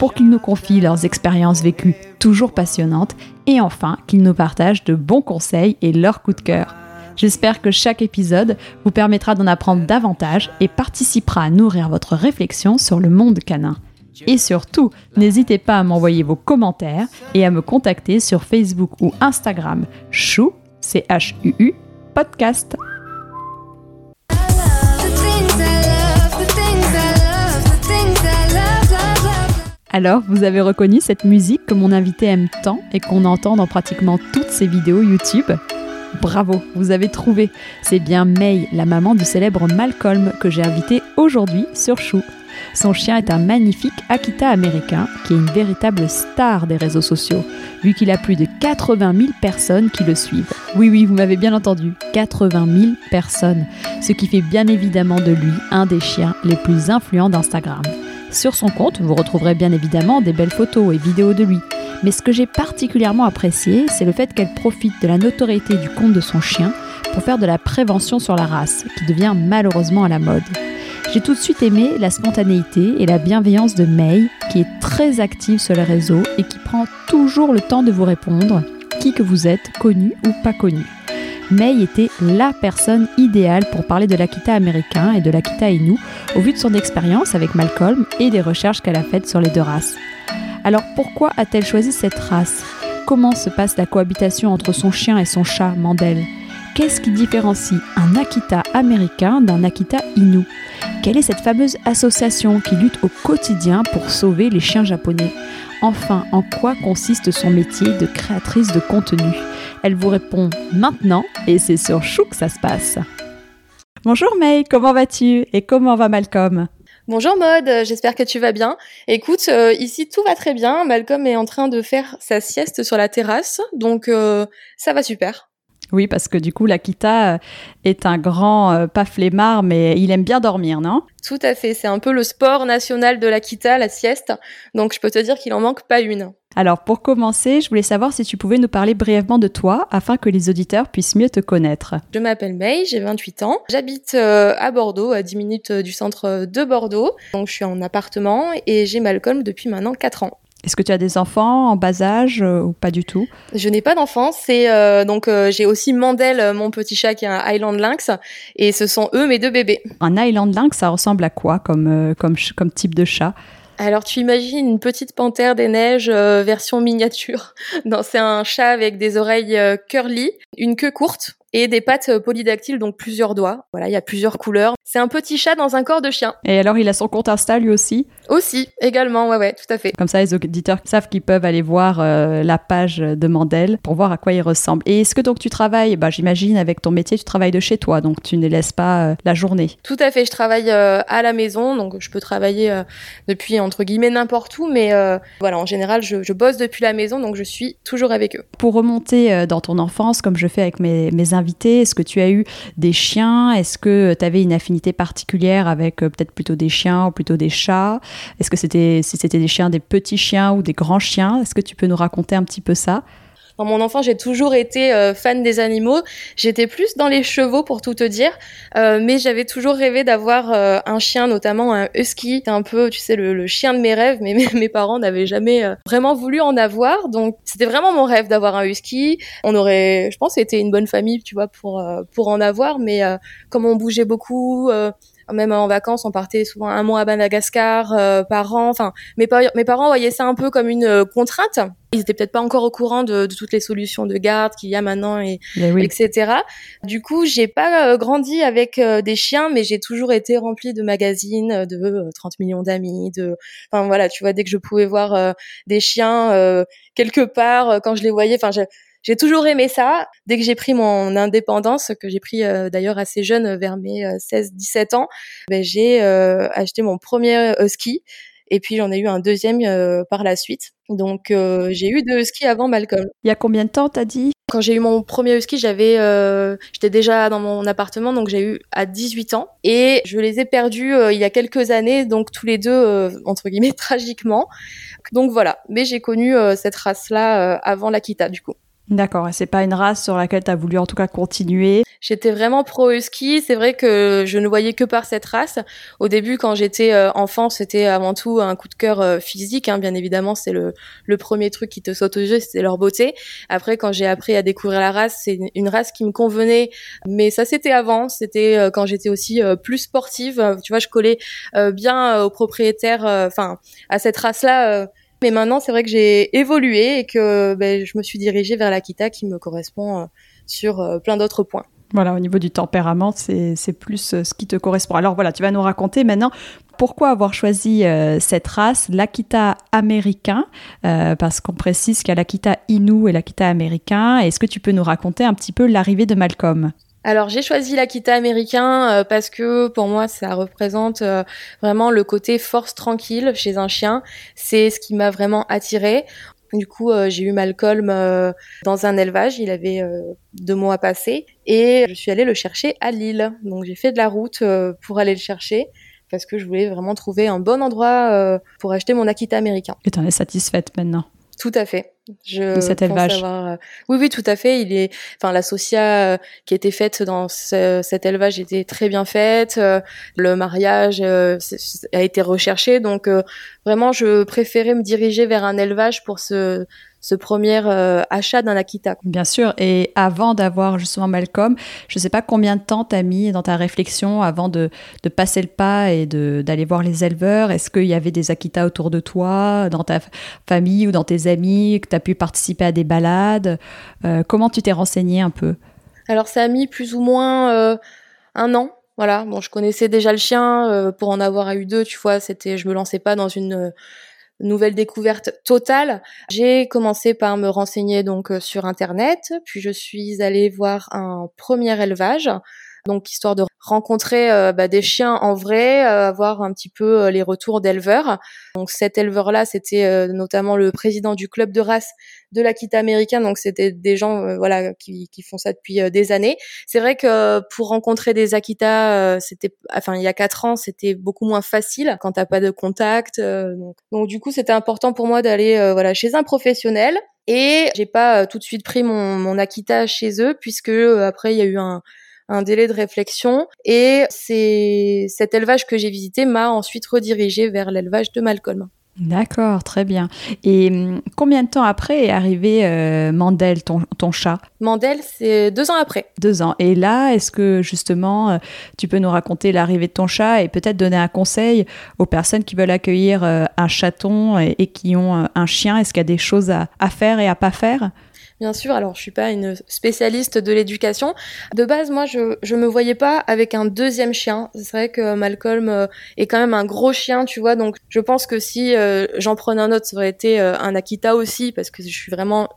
pour qu'ils nous confient leurs expériences vécues toujours passionnantes et enfin qu'ils nous partagent de bons conseils et leurs coups de cœur. J'espère que chaque épisode vous permettra d'en apprendre davantage et participera à nourrir votre réflexion sur le monde canin. Et surtout, n'hésitez pas à m'envoyer vos commentaires et à me contacter sur Facebook ou Instagram chou, c h u -U, podcast. Alors, vous avez reconnu cette musique que mon invité aime tant et qu'on entend dans pratiquement toutes ses vidéos YouTube? Bravo, vous avez trouvé. C'est bien May, la maman du célèbre Malcolm que j'ai invité aujourd'hui sur Chou. Son chien est un magnifique Akita américain qui est une véritable star des réseaux sociaux, vu qu'il a plus de 80 000 personnes qui le suivent. Oui, oui, vous m'avez bien entendu, 80 000 personnes, ce qui fait bien évidemment de lui un des chiens les plus influents d'Instagram. Sur son compte, vous retrouverez bien évidemment des belles photos et vidéos de lui. Mais ce que j'ai particulièrement apprécié, c'est le fait qu'elle profite de la notoriété du compte de son chien pour faire de la prévention sur la race, qui devient malheureusement à la mode. J'ai tout de suite aimé la spontanéité et la bienveillance de May, qui est très active sur les réseaux et qui prend toujours le temps de vous répondre, qui que vous êtes, connu ou pas connu. May était la personne idéale pour parler de l'Akita américain et de l'Akita Inu au vu de son expérience avec Malcolm et des recherches qu'elle a faites sur les deux races. Alors pourquoi a-t-elle choisi cette race? Comment se passe la cohabitation entre son chien et son chat, Mandel? Qu'est-ce qui différencie un Akita américain d'un Akita Inu Quelle est cette fameuse association qui lutte au quotidien pour sauver les chiens japonais? Enfin, en quoi consiste son métier de créatrice de contenu? Elle vous répond maintenant et c'est sur Chou que ça se passe. Bonjour May, comment vas-tu et comment va Malcolm? Bonjour Maude, j'espère que tu vas bien. Écoute, euh, ici tout va très bien. Malcolm est en train de faire sa sieste sur la terrasse, donc euh, ça va super. Oui, parce que du coup, l'Akita euh, est un grand, euh, pas flemmard, mais il aime bien dormir, non? Tout à fait, c'est un peu le sport national de l'Akita, la sieste. Donc je peux te dire qu'il en manque pas une. Alors pour commencer, je voulais savoir si tu pouvais nous parler brièvement de toi afin que les auditeurs puissent mieux te connaître. Je m'appelle May, j'ai 28 ans. J'habite euh, à Bordeaux, à 10 minutes du centre de Bordeaux. Donc je suis en appartement et j'ai Malcolm depuis maintenant 4 ans. Est-ce que tu as des enfants en bas âge euh, ou pas du tout? Je n'ai pas d'enfants. C'est euh, donc euh, j'ai aussi Mandel, mon petit chat qui est un Highland Lynx, et ce sont eux mes deux bébés. Un Highland Lynx, ça ressemble à quoi comme comme comme type de chat? Alors tu imagines une petite panthère des neiges version miniature. Non, c'est un chat avec des oreilles curly, une queue courte et des pattes polydactyles, donc plusieurs doigts. Voilà, il y a plusieurs couleurs. C'est un petit chat dans un corps de chien. Et alors, il a son compte Insta lui aussi? Aussi, également, ouais, ouais, tout à fait. Comme ça, les auditeurs savent qu'ils peuvent aller voir euh, la page de Mandel pour voir à quoi il ressemble. Et est-ce que donc tu travailles, bah, j'imagine, avec ton métier, tu travailles de chez toi, donc tu ne laisses pas euh, la journée? Tout à fait, je travaille euh, à la maison, donc je peux travailler depuis, entre guillemets, n'importe où, mais voilà, en général, je, je, bosse depuis la maison, donc je suis toujours avec eux. Pour remonter dans ton enfance, comme je fais avec mes, mes est-ce que tu as eu des chiens? Est-ce que tu avais une affinité particulière avec euh, peut-être plutôt des chiens ou plutôt des chats? Est-ce que c'était si c'était des chiens, des petits chiens ou des grands chiens? Est-ce que tu peux nous raconter un petit peu ça? Dans mon enfant, j'ai toujours été euh, fan des animaux. J'étais plus dans les chevaux pour tout te dire, euh, mais j'avais toujours rêvé d'avoir un chien, notamment un husky. Un peu, tu sais, le, chien de mes rêves, mais mes, parents n'avaient jamais vraiment voulu en avoir. Donc, c'était vraiment mon rêve d'avoir un husky. On aurait, je pense, été une bonne famille, tu vois, pour pour en avoir. Mais comme on bougeait beaucoup, même en vacances, on partait souvent un mois à Madagascar euh, par an. Enfin, mes, mes parents voyaient ça un peu comme une euh, contrainte. Ils étaient peut-être pas encore au courant de, de, toutes les solutions de garde qu'il y a maintenant et etc. Du coup, j'ai pas euh, grandi avec des chiens, mais j'ai toujours été remplie de magazines, de 30 millions d'amis, de, enfin voilà, tu vois, dès que je pouvais voir des chiens quelque part, quand je les voyais, enfin j'ai toujours aimé ça. Dès que j'ai pris mon indépendance, que j'ai pris euh, d'ailleurs assez jeune, vers mes 16-17 euh, ans, ben, j'ai euh, acheté mon premier husky. et puis j'en ai eu un deuxième par la suite. Donc j'ai eu deux huskies avant Malcolm. Il y a combien de temps t'as dit? Quand j'ai eu mon premier husky, j'avais, j'étais déjà dans mon appartement, donc j'ai eu à 18 ans et je les ai perdus il y a quelques années, donc tous les deux entre guillemets tragiquement. Donc voilà, mais j'ai connu cette race-là avant l'Akita du coup. D'accord, et c'est pas une race sur laquelle tu as voulu en tout cas continuer. J'étais vraiment pro husky, c'est vrai que je ne voyais que par cette race. Au début quand j'étais euh, enfant, c'était avant tout un coup de cœur euh, physique hein. bien évidemment, c'est le premier truc qui te saute aux yeux, c'est leur beauté. Après quand j'ai appris à découvrir la race, c'est une race qui me convenait, mais ça c'était avant, c'était euh, quand j'étais aussi plus sportive, tu vois, je collais bien aux propriétaires enfin à cette race-là mais maintenant, c'est vrai que j'ai évolué et que ben, je me suis dirigée vers l'Akita qui me correspond euh, sur euh, plein d'autres points. Voilà, au niveau du tempérament, c'est plus euh, ce qui te correspond. Alors voilà, tu vas nous raconter maintenant pourquoi avoir choisi cette race, l'Akita américain, parce qu'on précise qu'il y a l'Akita Inu et l'Akita américain. Est-ce que tu peux nous raconter un petit peu l'arrivée de Malcolm? Alors j'ai choisi l'Akita américain euh, parce que pour moi ça représente euh, vraiment le côté force tranquille chez un chien. C'est ce qui m'a vraiment attiré. Du coup, euh, j'ai eu Malcolm dans un élevage. Il avait deux mois à passer et je suis allée le chercher à Lille. Donc j'ai fait de la route pour aller le chercher parce que je voulais vraiment trouver un bon endroit pour acheter mon Akita américain. Et tu en es satisfaite maintenant? Tout à fait. Je de cet élevage. Euh, oui, oui, tout à fait. Il est, enfin, la socia euh, qui était faite dans cet élevage était très bien faite. Euh, le mariage a été recherché, donc vraiment, je préférais me diriger vers un élevage pour ce ce premier euh, achat d'un Akita. Bien sûr, et avant d'avoir justement Malcolm, je ne sais pas combien de temps tu as mis dans ta réflexion avant de, de passer le pas et d'aller voir les éleveurs. Est-ce qu'il y avait des Akita autour de toi, dans ta famille ou dans tes amis, que tu as pu participer à des balades? Euh, Comment tu t'es renseigné un peu? Alors ça a mis plus ou moins euh, un an. Voilà, bon, je connaissais déjà le chien pour en avoir eu deux, tu vois, c'était, je me lançais pas dans une nouvelle découverte totale. J'ai commencé par me renseigner donc euh, sur internet, puis je suis allée voir un premier élevage donc histoire de rencontrer euh, bah, des chiens en vrai, euh, avoir un petit peu les retours d'éleveurs. Donc cet éleveur-là, c'était notamment le président du club de race de l'Akita américain, donc c'était des gens voilà qui, qui, font ça depuis des années. C'est vrai que pour rencontrer des Akita, c'était, enfin il y a quatre ans, c'était beaucoup moins facile quand t'as pas de contact. donc. donc du coup, c'était important pour moi d'aller voilà chez un professionnel. Et j'ai pas tout de suite pris mon, mon Akita chez eux puisque après il y a eu un, un délai de réflexion et c'est cet élevage que j'ai visité m'a ensuite redirigé vers l'élevage de Malcolm. D'accord, très bien. Et hum, combien de temps après est arrivé euh, Mandel, ton, ton, chat? Mandel, c'est deux ans après. Deux ans. Et là, est-ce que justement, euh, tu peux nous raconter l'arrivée de ton chat et peut-être donner un conseil aux personnes qui veulent accueillir euh, un chaton et, qui ont un chien? Est-ce qu'il y a des choses à, à faire et à pas faire? Bien sûr. Alors, je suis pas une spécialiste de l'éducation. De base, moi, je je me voyais pas avec un deuxième chien. C'est vrai que Malcolm euh, est quand même un gros chien, tu vois. Donc, je pense que si euh, j'en prenais un autre, ça aurait été euh, un Akita aussi, parce que je suis vraiment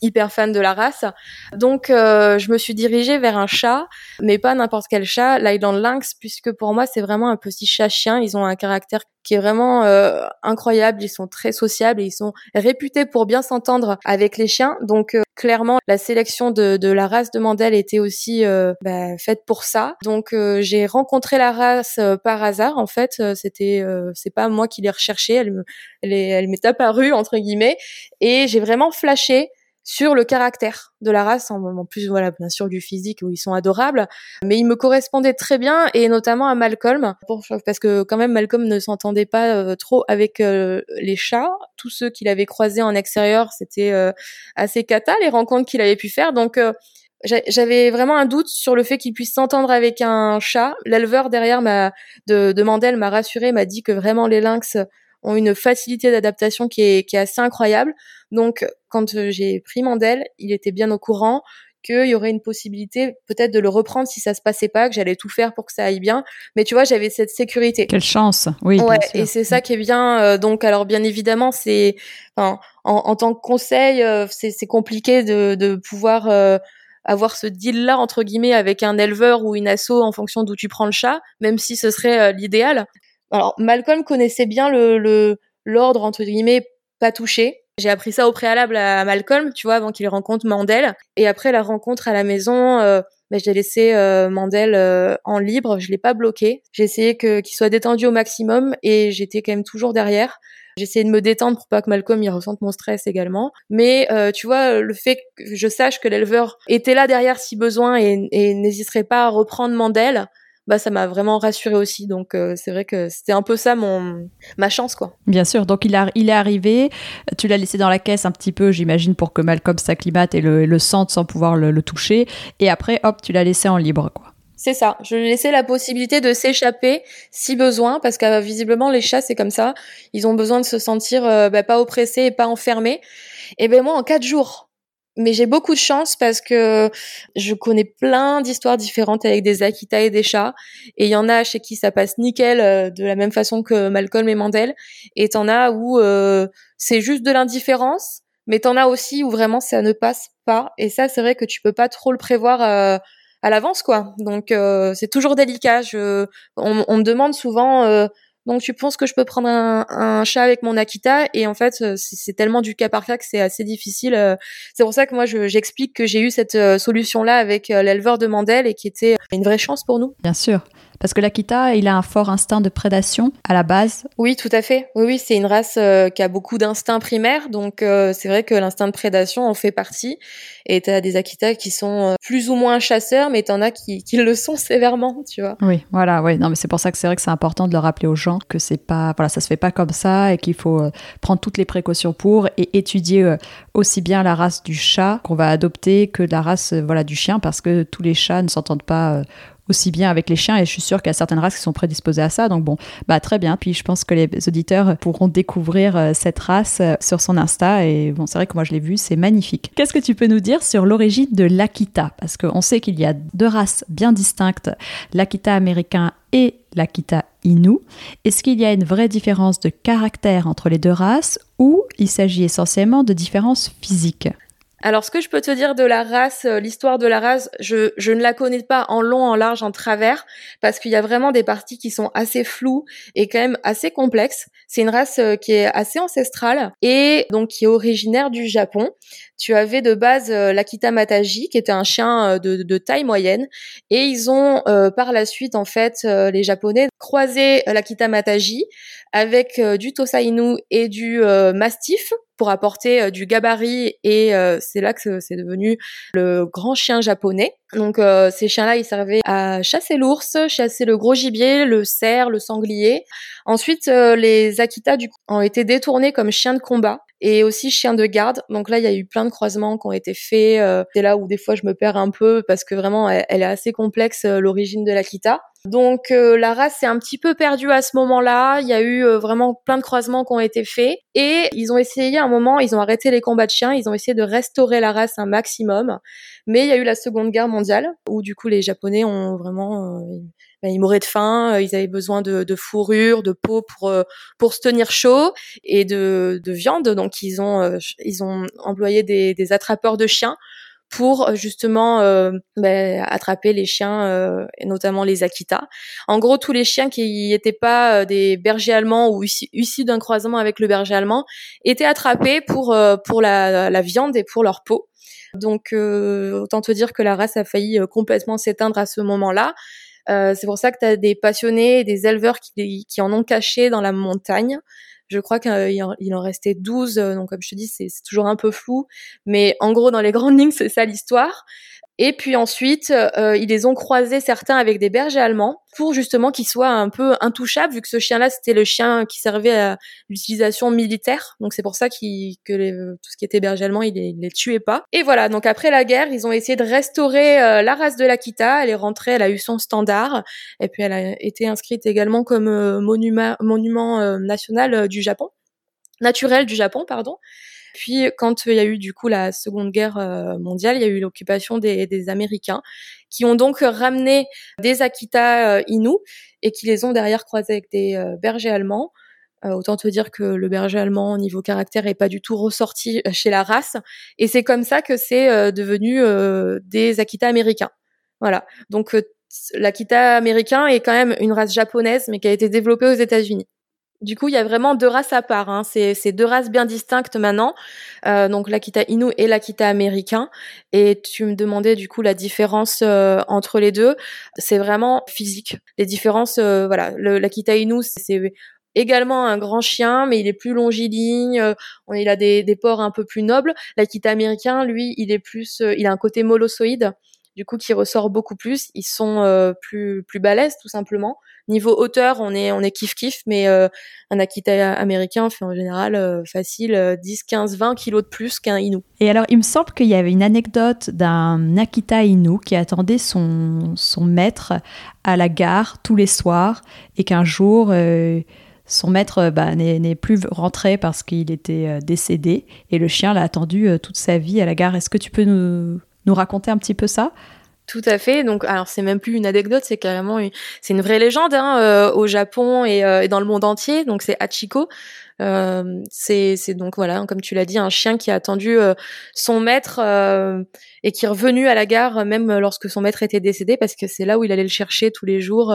hyper fan de la race. Donc je me suis dirigée vers un chat, mais pas n'importe quel chat, l'Island Lynx, puisque pour moi c'est vraiment un petit chat-chien. Ils ont un caractère qui est vraiment euh, incroyable. Ils sont très sociables et ils sont réputés pour bien s'entendre avec les chiens. Donc euh, clairement la sélection de, de, la race de Mandel était aussi bah, faite pour ça. Donc j'ai rencontré la race par hasard. En fait, c'était c'est pas moi qui l'ai recherchée. Elle me, elle, elle m'est apparue entre guillemets et j'ai vraiment flashé sur le caractère de la race, en, plus voilà bien sûr du physique où ils sont adorables, mais ils me correspondaient très bien et notamment à Malcolm parce que quand même Malcolm ne s'entendait pas euh, trop avec euh, les chats. Tous ceux qu'il avait croisés en extérieur, c'était euh, assez cata les rencontres qu'il avait pu faire. Donc j'avais vraiment un doute sur le fait qu'il puisse s'entendre avec un chat. L'éleveur derrière m'a de, de Mandel m'a rassuré, m'a dit que vraiment les lynx ont une facilité d'adaptation qui est, qui est assez incroyable. Donc, quand euh, j'ai pris Mandel, il était bien au courant qu'il y aurait une possibilité peut-être de le reprendre si ça se passait pas, que j'allais tout faire pour que ça aille bien. Mais tu vois, j'avais cette sécurité. Quelle chance, oui. Ouais, et c'est ça qui est bien. Euh, donc, alors bien évidemment, c'est, enfin, en, tant que conseil, euh, c'est compliqué de, de pouvoir avoir ce deal-là entre guillemets avec un éleveur ou une asso en fonction d'où tu prends le chat, même si ce serait l'idéal. Alors Malcolm connaissait bien le l'ordre entre guillemets pas touché. J'ai appris ça au préalable à Malcolm, tu vois, avant qu'il rencontre Mandel. Et après la rencontre à la maison, euh, ben, j'ai laissé euh, Mandel euh, en libre. Je l'ai pas bloqué. J'ai essayé que qu'il soit détendu au maximum et j'étais quand même toujours derrière. J'ai essayé de me détendre pour pas que Malcolm y ressente mon stress également. Mais euh, tu vois, le fait que je sache que l'éleveur était là derrière si besoin et, et n'hésiterait pas à reprendre Mandel, bah ça m'a vraiment rassuré aussi. Donc euh, c'est vrai que c'était un peu ça mon ma chance quoi. Bien sûr. Donc il a il est arrivé, tu l'as laissé dans la caisse un petit peu, j'imagine pour que Malcolm s'acclimate et le, le sente sans pouvoir le, le toucher. Et après hop, tu l'as laissé en libre quoi. C'est ça. Je lui laissais la possibilité de s'échapper si besoin, parce que visiblement les chats c'est comme ça. Ils ont besoin de se sentir euh, bah, pas oppressés et pas enfermés. Et ben moi en quatre jours. Mais j'ai beaucoup de chance parce que je connais plein d'histoires différentes avec des Akita et des chats. Et il y en a chez qui ça passe nickel, euh, de la même façon que Malcolm et Mandel. Et t'en as où euh, c'est juste de l'indifférence, mais t'en as aussi où vraiment ça ne passe pas. Et ça, c'est vrai que tu peux pas trop le prévoir à l'avance quoi. Donc euh, c'est toujours délicat. Je, on, on, me demande souvent euh, donc tu penses que je peux prendre un, un chat avec mon Akita et en fait euh, c'est tellement du cas par cas que c'est assez difficile. C'est pour ça que moi j'explique que j'ai eu cette solution là avec l'éleveur de Mandel et qui était une vraie chance pour nous. Bien sûr. Parce que l'Akita, il a un fort instinct de prédation à la base. Oui, tout à fait. Oui, oui, c'est une race euh, qui a beaucoup d'instincts primaires, donc euh, c'est vrai que l'instinct de prédation en fait partie. Et tu as des Akita qui sont euh, plus ou moins chasseurs, mais t'en as qui, qui le sont sévèrement, tu vois. Oui, voilà, oui. Non, mais c'est pour ça que c'est vrai que c'est important de le rappeler aux gens que c'est pas, voilà, ça se fait pas comme ça et qu'il faut prendre toutes les précautions pour et étudier aussi bien la race du chat qu'on va adopter que la race, voilà, du chien, parce que tous les chats ne s'entendent pas aussi bien avec les chiens et je suis sûre qu'il y a certaines races qui sont prédisposées à ça. Donc bon, bah très bien. Puis je pense que les auditeurs pourront découvrir euh, cette race euh, sur son Insta et bon, c'est vrai que moi je l'ai vu, c'est magnifique. Qu'est-ce que tu peux nous dire sur l'origine de l'Akita? Parce qu'on sait qu'il y a deux races bien distinctes, l'Akita américain et l'Akita Est-ce qu'il y a une vraie différence de caractère entre les deux races ou il s'agit essentiellement de différences physiques? Alors, ce que je peux te dire de la race, euh, l'histoire de la race, je, je ne la connais pas en long, en large, en travers, parce qu'il y a vraiment des parties qui sont assez floues et quand même assez complexes. C'est une race euh, qui est assez ancestrale et donc qui est originaire du Japon. Tu avais de base euh, l'Akita Mataji, qui était un chien de, taille moyenne, et ils ont par la suite, en fait, les Japonais croisé l'Akita Mataji avec du Tosa Inu et du Mastiff pour apporter euh, du gabarit et euh, c'est là que c'est devenu le grand chien japonais. Donc euh, ces chiens-là, ils servaient à chasser l'ours, chasser le gros gibier, le cerf, le sanglier. Ensuite, les Akita du coup, ont été détournés comme chiens de combat et aussi chiens de garde. Donc là, il y a eu plein de croisements qui ont été faits. c'est là où des fois je me perds un peu parce que vraiment, elle, est assez complexe l'origine de l'Akita. Donc euh, la race s'est un petit peu perdue à ce moment-là. Il y a eu euh, vraiment plein de croisements qui ont été faits et ils ont essayé à un moment, ils ont arrêté les combats de chiens, ils ont essayé de restaurer la race un maximum. Mais il y a eu la Seconde Guerre mondiale où du coup les Japonais ont vraiment, euh, ils mouraient de faim, ils avaient besoin de, de fourrure, de peau pour pour se tenir chaud et de, de viande. Donc ils ont ils ont employé des, des attrapeurs de chiens pour euh, justement euh, ben, attraper les chiens, euh, et notamment les Akita. En gros, tous les chiens qui n'étaient pas des bergers allemands ou issus d'un croisement avec le berger allemand étaient attrapés pour pour la, la, viande et pour leur peau. Donc autant te dire que la race a failli complètement s'éteindre à ce moment-là. C'est pour ça que tu as des passionnés, des éleveurs qui, qui en ont caché dans la montagne. Je crois qu'il en restait 12, euh, donc comme je te dis, c'est toujours un peu flou. Mais en gros, dans les grandes lignes, c'est ça l'histoire. Et puis ensuite, euh, ils les ont croisés certains avec des bergers allemands pour justement qu'ils soient un peu intouchables, vu que ce chien-là, c'était le chien qui servait à l'utilisation militaire. Donc c'est pour ça qu que les, tout ce qui était berger allemand, ils les, les tuaient pas. Et voilà, donc après la guerre, ils ont essayé de restaurer euh, la race de l'Akita. Elle est rentrée, elle a eu son standard. Et puis elle a été inscrite également comme euh, monument, monument national du Japon, naturel du Japon, pardon. Puis quand il y a eu du coup la Seconde Guerre euh, mondiale, il y a eu l'occupation des, des, Américains qui ont donc ramené des Akita euh, Inu et qui les ont derrière croisés avec des euh, bergers allemands. autant te dire que le berger allemand au niveau caractère est pas du tout ressorti chez la race et c'est comme ça que c'est devenu des Akita américains. Voilà. Donc l'Akita américain est quand même une race japonaise, mais qui a été développée aux États-Unis. Du coup, il y a vraiment deux races à part. Hein. C'est deux races bien distinctes maintenant. Euh, donc l'Akita Inu et l'Akita américain. Et tu me demandais du coup la différence euh, entre les deux. C'est vraiment physique. Les différences, euh, voilà. L'Akita Inu, c'est également un grand chien, mais il est plus longiligne. Euh, il a des, des pores un peu plus nobles. L'Akita américain, lui, il est plus, euh, il a un côté molossoïde du coup qui ressort beaucoup plus. Ils sont euh, plus plus balèzes tout simplement. Niveau hauteur, on est on est kiff kiff, mais euh, un Akita américain fait en général euh, facile 10, 15, 20 kilos de plus qu'un Inu. Et alors, il me semble qu'il y avait une anecdote d'un Akita Inu qui attendait son son maître à la gare tous les soirs et qu'un jour son maître bah, n'est plus rentré parce qu'il était décédé et le chien l'a attendu toute sa vie à la gare. Est-ce que tu peux nous, nous raconter un petit peu ça? Tout à fait. Donc, alors c'est même plus une anecdote, c'est carrément une, c'est une vraie légende hein, euh, au Japon euh, et, dans le monde entier. Donc, c'est Hachiko. Euh, c'est, donc voilà, comme tu l'as dit, un chien qui a attendu son maître et qui est revenu à la gare même lorsque son maître était décédé, parce que c'est là où il allait le chercher tous les jours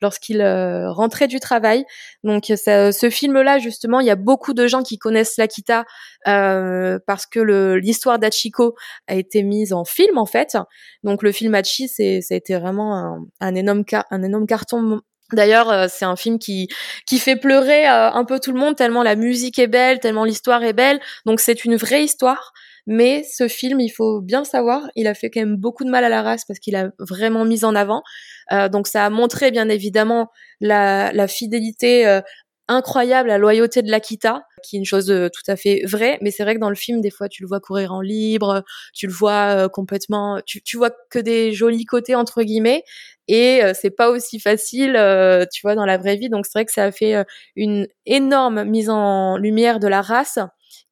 lorsqu'il euh, rentrait du travail. Donc ce film-là, justement, il y a beaucoup de gens qui connaissent l'Akita euh, parce que l'histoire d'Achiko a été mise en film en fait. Donc le film Hachi, c'est ça a été vraiment un, un énorme un énorme carton D'ailleurs, euh, c'est un film qui qui fait pleurer un peu tout le monde tellement la musique est belle, tellement l'histoire est belle. Donc c'est une vraie histoire. Mais ce film, il faut bien savoir, il a fait quand même beaucoup de mal à la race parce qu'il a vraiment mis en avant. Euh, donc ça a montré bien évidemment la, la fidélité euh, incroyable, la loyauté de l'Akita, qui est une chose euh, tout à fait vraie. Mais c'est vrai que dans le film, des fois, tu le vois courir en libre, tu le vois complètement, tu, tu vois que des jolis côtés entre guillemets. Et c'est pas aussi facile, tu vois, dans la vraie vie. Donc c'est vrai que ça a fait une énorme mise en lumière de la race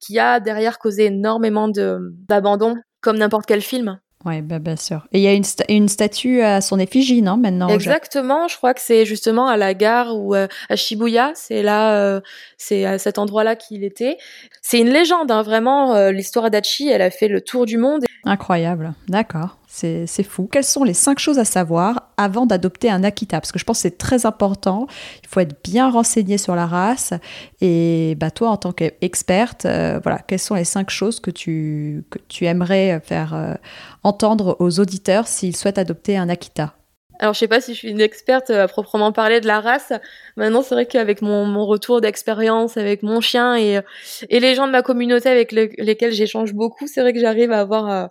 qui a derrière causé énormément d'abandon, comme n'importe quel film. Oui, bah, bien sûr. Et il y a une, une, statue à son effigie, non, maintenant Exactement, je crois que c'est justement à la gare ou euh, à Shibuya, c'est là, euh, c'est à cet endroit-là qu'il était. C'est une légende, hein, vraiment, euh, l'histoire d'Achi, elle a fait le tour du monde. Incroyable, d'accord. C'est fou. Quelles sont les cinq choses à savoir avant d'adopter un Akita? Parce que je pense que c'est très important. Il faut être bien renseigné sur la race. Et bah, toi, en tant qu'experte, euh, voilà, quelles sont les cinq choses que tu, que tu aimerais faire euh, entendre aux auditeurs s'ils souhaitent adopter un Akita? Alors je sais pas si je suis une experte euh, à proprement parler de la race. Maintenant c'est vrai qu'avec mon, mon retour d'expérience avec mon chien et, et les gens de ma communauté avec lesquels j'échange beaucoup, c'est vrai que j'arrive à avoir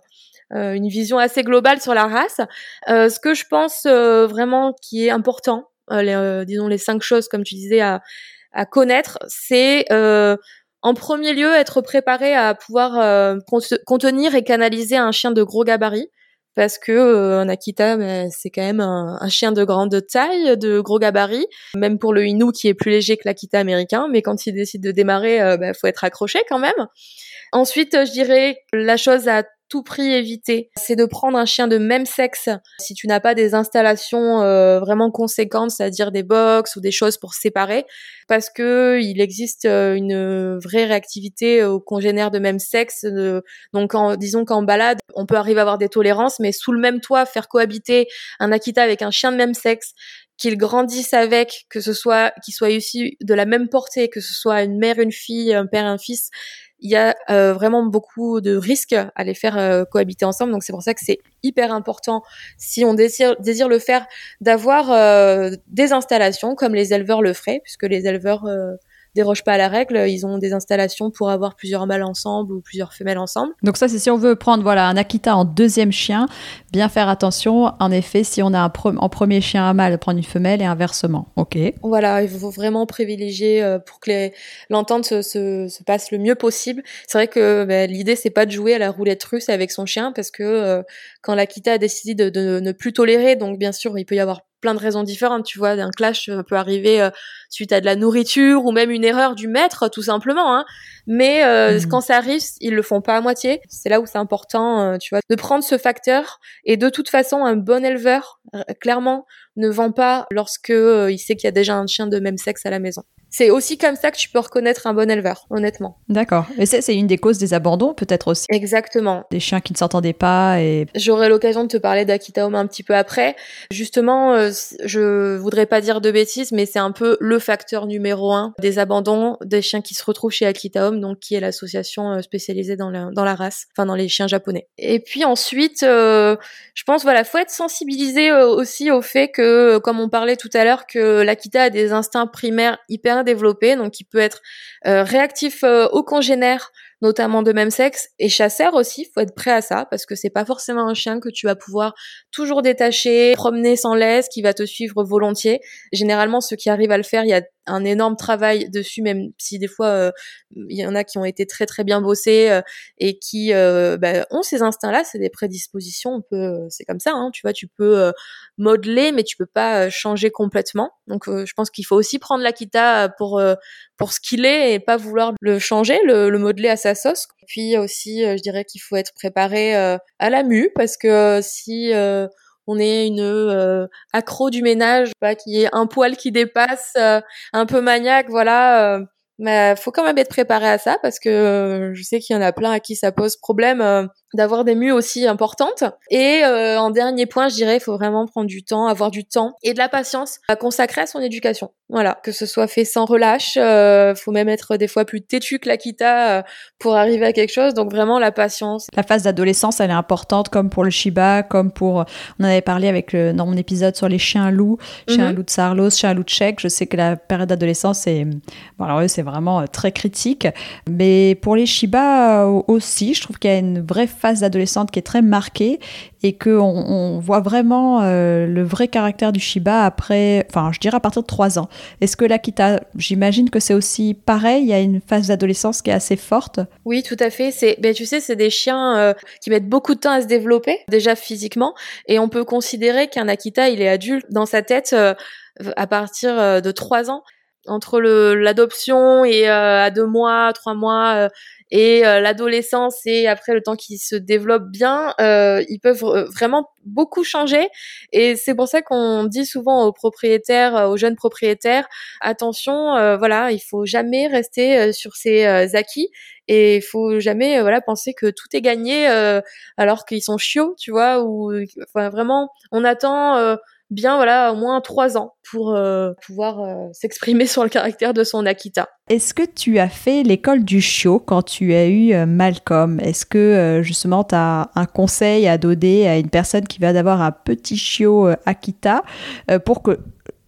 euh, une vision assez globale sur la race. Euh, ce que je pense euh, vraiment qui est important, les, disons les cinq choses comme tu disais à, à connaître, c'est en premier lieu être préparé à pouvoir contenir et canaliser un chien de gros gabarit parce que un Akita ben, c'est quand même un, un, chien de grande taille, de gros gabarit, même pour le Inu qui est plus léger que l'Akita américain, mais quand il décide de démarrer, il ben, faut être accroché quand même. Ensuite, je dirais la chose à tout prix éviter, c'est de prendre un chien de même sexe si tu n'as pas des installations euh, vraiment conséquentes, c'est-à-dire des box ou des choses pour séparer, parce que il existe euh, une vraie réactivité aux congénères de même sexe. donc, en, disons qu'en balade, on peut arriver à avoir des tolérances, mais sous le même toit, faire cohabiter un Akita avec un chien de même sexe, qu'ils grandissent avec, que ce soit qu'ils soient aussi de la même portée, que ce soit une mère, une fille, un père, un fils, il y a euh, vraiment beaucoup de risques à les faire euh, cohabiter ensemble. Donc c'est pour ça que c'est hyper important, si on désire, désire le faire, d'avoir euh, des installations comme les éleveurs le feraient, puisque les éleveurs dérogent pas à la règle. Ils ont des installations pour avoir plusieurs mâles ensemble ou plusieurs femelles ensemble. Donc ça, c'est si on veut prendre voilà un Akita en deuxième chien, bien faire attention. En effet, si on a un en premier chien un mâle, prendre une femelle et inversement. Ok. Voilà, il faut vraiment privilégier euh, pour que l'entente se, se, passe le mieux possible. C'est vrai que ben, l'idée c'est pas de jouer à la roulette russe avec son chien parce que euh, quand l'Akita a décidé de, de ne plus tolérer, donc bien sûr il peut y avoir plein de raisons différentes. Tu vois, un clash euh, peut arriver euh, suite à de la nourriture ou même une erreur du maître, tout simplement. Hein. Mais euh, mmh. quand ça arrive, ils le font pas à moitié. C'est là où c'est important, tu vois, de prendre ce facteur. Et de toute façon, un bon éleveur, clairement, ne vend pas lorsque il sait qu'il y a déjà un chien de même sexe à la maison. C'est aussi comme ça que tu peux reconnaître un bon éleveur, honnêtement. D'accord. Et c'est une des causes des abandons, peut-être aussi. Exactement. Des chiens qui ne s'entendaient pas et. J'aurai l'occasion de te parler d'Akita Home un petit peu après. Justement, euh, je voudrais pas dire de bêtises, mais c'est un peu le facteur numéro un des abandons des chiens qui se retrouvent chez Akita Home, donc qui est l'association euh, spécialisée dans la, dans la race, enfin dans les chiens japonais. Et puis ensuite, euh, je pense voilà, faut être sensibilisé aussi au fait que, comme on parlait tout à l'heure, que l'Akita a des instincts primaires hyper développé, donc il peut être euh, réactif euh, aux congénères, notamment de même sexe, et chasseur aussi. Faut être prêt à ça parce que c'est pas forcément un chien que tu vas pouvoir toujours détacher, promener sans laisse, qui va te suivre volontiers. Généralement, ceux qui arrivent à le faire, il y a un énorme travail dessus, même si des fois euh, il y en a qui ont été très très bien bossés euh, et qui euh, bah, ont ces instincts-là, c'est des prédispositions. On peut, c'est comme ça, hein, tu vois, tu peux modeler, mais tu peux pas changer complètement. Donc, je pense qu'il faut aussi prendre l'Akita pour pour ce qu'il est et pas vouloir le changer, le, le modeler à sa sauce. Puis aussi, je dirais qu'il faut être préparé à la mue parce que si on est une euh, accro du ménage, pas qui est un poil qui dépasse, euh, un peu maniaque, voilà. Euh, mais faut quand même être préparé à ça parce que je sais qu'il y en a plein à qui ça pose problème d'avoir des mues aussi importantes. Et euh, en dernier point, je dirais, faut vraiment prendre du temps, avoir du temps et de la patience à consacrer à son éducation. Voilà, que ce soit fait sans relâche, euh, faut même être des fois plus têtu que l'Akita euh, pour arriver à quelque chose. Donc vraiment la patience. La phase d'adolescence, elle est importante, comme pour le Shiba, comme pour. On en avait parlé avec le, dans mon épisode sur les chiens loups, chiens mhm. loups de Sarlos, chiens loups de Tchèque. Je sais que la période d'adolescence, c'est bon, alors c'est vraiment très critique. Mais pour les Shiba aussi, je trouve qu'il y a une vraie phase d'adolescente qui est très marquée et qu'on on voit vraiment euh, le vrai caractère du Shiba après, enfin, je dirais à partir de 3 ans. Est-ce que l'Akita, j'imagine que c'est aussi pareil, il y a une phase d'adolescence qui est assez forte? Oui, tout à fait. C'est, ben, tu sais, c'est des chiens euh, qui mettent beaucoup de temps à se développer, déjà physiquement, et on peut considérer qu'un Akita, il est adulte dans sa tête euh, à partir de 3 ans entre l'adoption et à deux mois, trois mois, et euh, l'adolescence et après le temps qu'ils se développent bien, euh, ils peuvent euh, vraiment beaucoup changer. Et c'est pour ça qu'on dit souvent aux propriétaires, aux jeunes propriétaires, attention, voilà, il faut jamais rester sur ses acquis et il faut jamais voilà penser que tout est gagné alors qu'ils sont chiots, tu vois, ou enfin vraiment, on attend bien voilà au moins trois ans pour euh, pouvoir euh, s'exprimer sur le caractère de son Akita. Est-ce que tu as fait l'école du chiot quand tu as eu euh, Malcolm? Est-ce que justement tu as un conseil à donner à une personne qui va d'avoir un petit chiot Akita pour que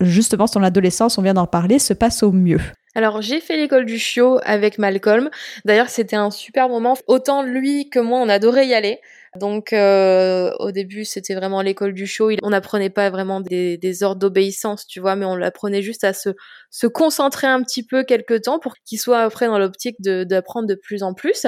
justement son adolescence, on vient d'en parler, se passe au mieux? Alors j'ai fait l'école du chiot avec Malcolm. D'ailleurs c'était un super moment. Autant lui que moi on adorait y aller. Donc euh, au début c'était vraiment l'école du show. On n'apprenait pas vraiment des, ordres d'obéissance, tu vois, mais on l'apprenait juste à se, se concentrer un petit peu quelque temps pour qu'il soit après dans l'optique d'apprendre de, plus en plus.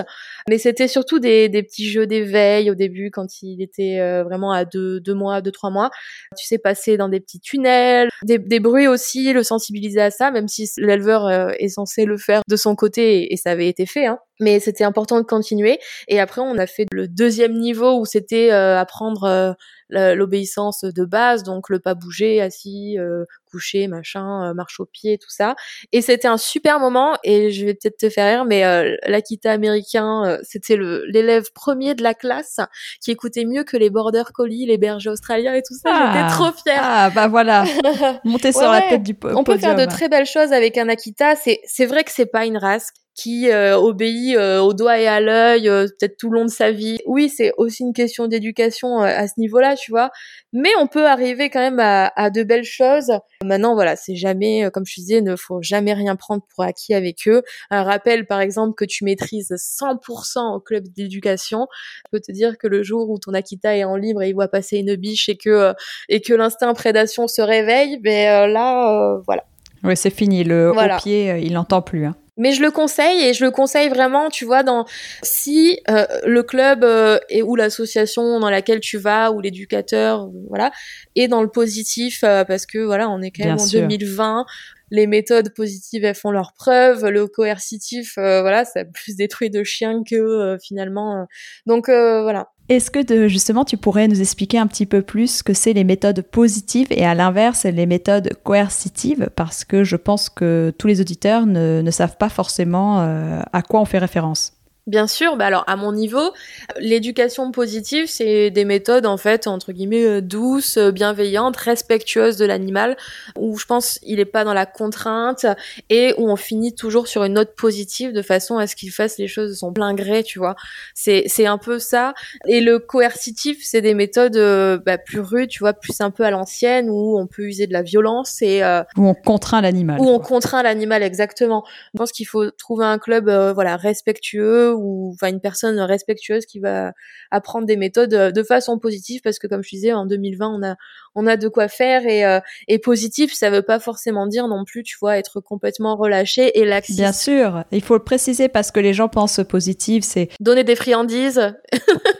Mais c'était surtout des, des, petits jeux d'éveil au début quand il était euh, vraiment à deux, deux mois, deux trois mois. Tu sais passer dans des petits tunnels, des, des bruits aussi, le sensibiliser à ça, même si l'éleveur euh, est censé le faire de son côté et, et ça avait été fait. Hein mais c'était important de continuer. Et après, on a fait le deuxième niveau où c'était euh, apprendre euh, l'obéissance de base, donc le pas bouger, assis, euh, coucher, machin, marche au pied, tout ça. Et c'était un super moment. Et je vais peut-être te faire rire, mais l'Akita américain, c'était l'élève premier de la classe qui écoutait mieux que les border collies, les bergers australiens et tout ça. J'étais ah. trop fière. Ah bah voilà, monter sur la tête du podium. On peut faire de très belles choses avec un Akita. C'est c'est vrai que c'est pas une race qui euh, obéit euh, au doigt et à l'œil euh, peut-être tout le long de sa vie. Oui, c'est aussi une question d'éducation à ce niveau-là, tu vois. Mais on peut arriver quand même à, à de belles choses. Maintenant, voilà, c'est jamais, comme je disais, ne faut jamais rien prendre pour acquis avec eux. Un rappel, par exemple, que tu maîtrises 100% au club d'éducation. Je peux te dire que le jour où ton Akita est en libre et il voit passer une biche et que et que l'instinct prédation se réveille, ben là, voilà. Ouais, c'est fini. Le haut pied, il n'entend plus. Hein. Mais je le conseille et je le conseille vraiment, tu vois, dans si euh, le club euh, et ou l'association dans laquelle tu vas ou l'éducateur, voilà, est dans le positif euh, parce que voilà, on est quand même en 2020 les méthodes positives elles font leurs preuves le coercitif voilà ça a plus détruit de chiens que finalement donc voilà Est-ce que justement tu pourrais nous expliquer un petit peu plus ce que c'est les méthodes positives et à l'inverse les méthodes coercitives? Parce que je pense que tous les auditeurs ne, savent pas forcément euh, à quoi on fait référence. Bien sûr, bah alors à mon niveau, l'éducation positive, c'est des méthodes en fait entre guillemets euh, douces, euh, bienveillantes, respectueuses de l'animal, où je pense il est pas dans la contrainte et où on finit toujours sur une note positive de façon à ce qu'il fasse les choses de son plein gré, tu vois. C'est c'est un peu ça. Et le coercitif, c'est des méthodes euh, bah, plus rudes, tu vois, plus un peu à l'ancienne, où on peut user de la violence et où on contraint l'animal. Où on contraint l'animal exactement. Je pense qu'il faut trouver un club voilà respectueux ou enfin une personne respectueuse qui va apprendre des méthodes euh, de façon positive parce que comme je disais en 2020 on a on a de quoi faire et euh, et positif ça veut pas forcément dire non plus tu vois être complètement relâché et laxiste. Bien sûr, il faut le préciser parce que les gens pensent positif c'est donner des friandises.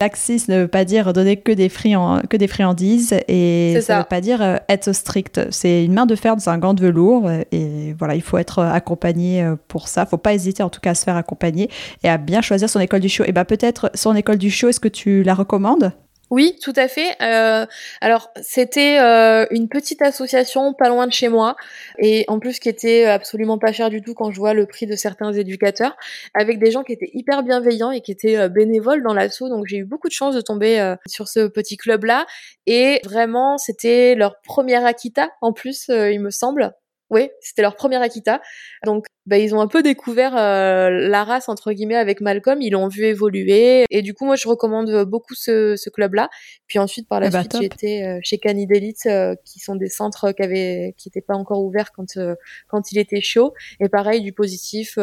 Laxiste ne veut pas dire donner que des, que des friandises et ça ne veut pas dire euh, être strict. C'est une main de fer dans un gant de velours et voilà, il faut être accompagné pour ça. Faut pas hésiter en tout cas à se faire accompagner et à bien choisir son école du show. Et ben peut-être son école du show, est-ce que tu la recommandes? Oui, tout à fait. Euh, alors, c'était euh, une petite association pas loin de chez moi, et en plus qui était absolument pas cher du tout quand je vois le prix de certains éducateurs, avec des gens qui étaient hyper bienveillants et qui étaient euh, bénévoles dans l'assaut. Donc j'ai eu beaucoup de chance de tomber sur ce petit club-là, et vraiment c'était leur première Akita en plus, il me semble. Oui, c'était leur première Akita. Donc, bah, ils ont un peu découvert euh, la race entre guillemets avec Malcolm. Ils l'ont vu évoluer. Et du coup, moi, je recommande beaucoup ce, ce club-là. Puis ensuite, par la eh bah, suite, j'étais euh, chez Canid Elite, euh, qui sont des centres qui avaient, qui n'étaient pas encore ouverts quand quand il était chaud. Et pareil, du positif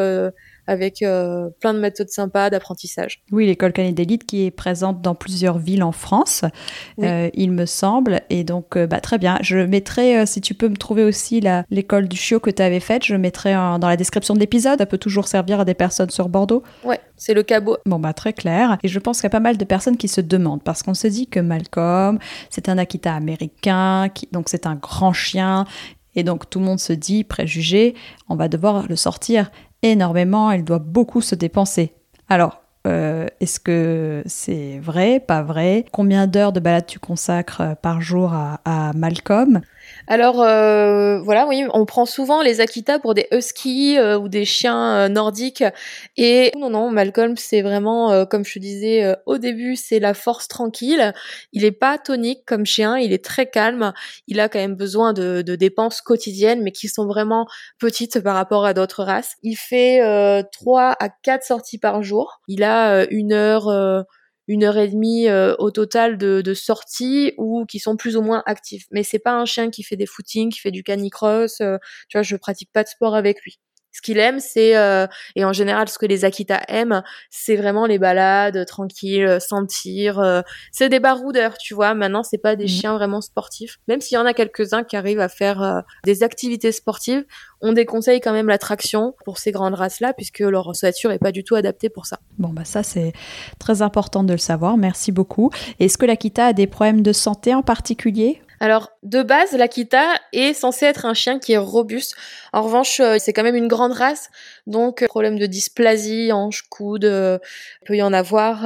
avec euh, plein de méthodes sympas d'apprentissage. Oui, l'école Canet d'élite qui est présente dans plusieurs villes en France, euh, il me semble. Et donc, euh, bah, très bien. Je mettrai, si tu peux me trouver aussi l'école du chiot que tu avais faite, je mettrai dans la description de l'épisode. Ça peut toujours servir à des personnes sur Bordeaux. Ouais, c'est le cabot. Bon, bah très clair. Et je pense qu'il y a pas mal de personnes qui se demandent, parce qu'on se dit que Malcolm, c'est un Akita américain, qui, donc c'est un grand chien. Et donc tout le monde se dit, préjugé, on va devoir le sortir énormément, elle doit beaucoup se dépenser. Alors, euh, est-ce que c'est vrai, pas vrai? Combien d'heures de balade tu consacres euh, par jour à Malcolm? Alors euh, voilà, oui, on prend souvent les Akita pour des huskies euh, ou des chiens euh, nordiques. Et non, non, Malcolm, c'est vraiment, comme je te disais au début, c'est la force tranquille. Il est pas tonique comme chien, il est très calme. Il a quand même besoin de, de dépenses quotidiennes, mais qui sont vraiment petites par rapport à d'autres races. Il fait trois à quatre sorties par jour. Il a une heure une heure et demie euh, au total de, de sorties ou qui sont plus ou moins actifs. Mais c'est pas un chien qui fait des footings, qui fait du canicross. Euh, tu vois, je pratique pas de sport avec lui. Ce qu'il aime, c'est euh, et en général ce que les Akita aiment, c'est vraiment les balades tranquilles, sentir. c'est des baroudeurs, tu vois. Maintenant, c'est pas des mmh. chiens vraiment sportifs. Même s'il y en a quelques-uns qui arrivent à faire des activités sportives, on déconseille quand même l'attraction pour ces grandes races-là, puisque leur ossature est pas du tout adaptée pour ça. Bon, bah ça, c'est très important de le savoir. Merci beaucoup. Est-ce que l'Akita a des problèmes de santé en particulier? Alors, de base, l'Akita est censé être un chien qui est robuste. En revanche, euh, c'est quand même une grande race, donc euh, problème de dysplasie, hanche, coude, euh, peut y en avoir,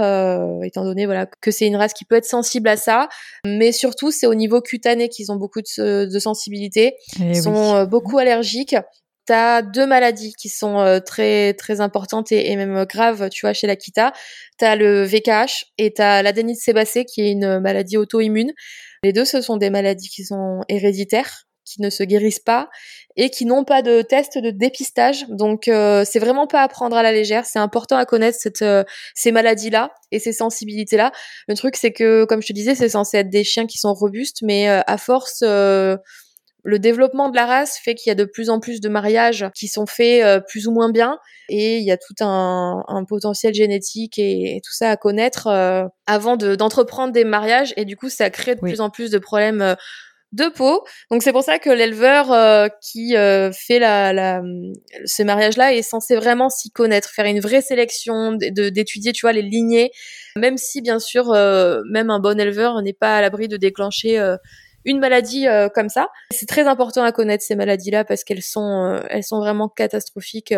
étant donné voilà que c'est une race qui peut être sensible à ça. Mais surtout, c'est au niveau cutané qu'ils ont beaucoup de, sensibilité. Eh Ils sont beaucoup allergiques. T'as deux maladies qui sont très très importantes et, même graves, tu vois, chez l'Akita. T'as le VKH et t'as l'adénite sébacée qui est une maladie auto-immune. Les deux, ce sont des maladies qui sont héréditaires, qui ne se guérissent pas et qui n'ont pas de test de dépistage. Donc euh, c'est vraiment pas à prendre à la légère. C'est important à connaître cette, euh, ces maladies-là et ces sensibilités-là. Le truc c'est que, comme je te disais, c'est censé être des chiens qui sont robustes, mais euh, à force le développement de la race fait qu'il y a de plus en plus de mariages qui sont faits euh, plus ou moins bien et il y a tout un, potentiel génétique et, tout ça à connaître euh, avant d'entreprendre des mariages et du coup ça crée de plus en plus de problèmes euh, de peau. Donc c'est pour ça que l'éleveur qui fait la, la ce mariage-là est censé vraiment s'y connaître, faire une vraie sélection, d'étudier, tu vois, les lignées. Même si bien sûr, même un bon éleveur n'est pas à l'abri de déclencher une maladie comme ça. C'est très important à connaître ces maladies-là parce qu'elles sont, elles sont vraiment catastrophiques.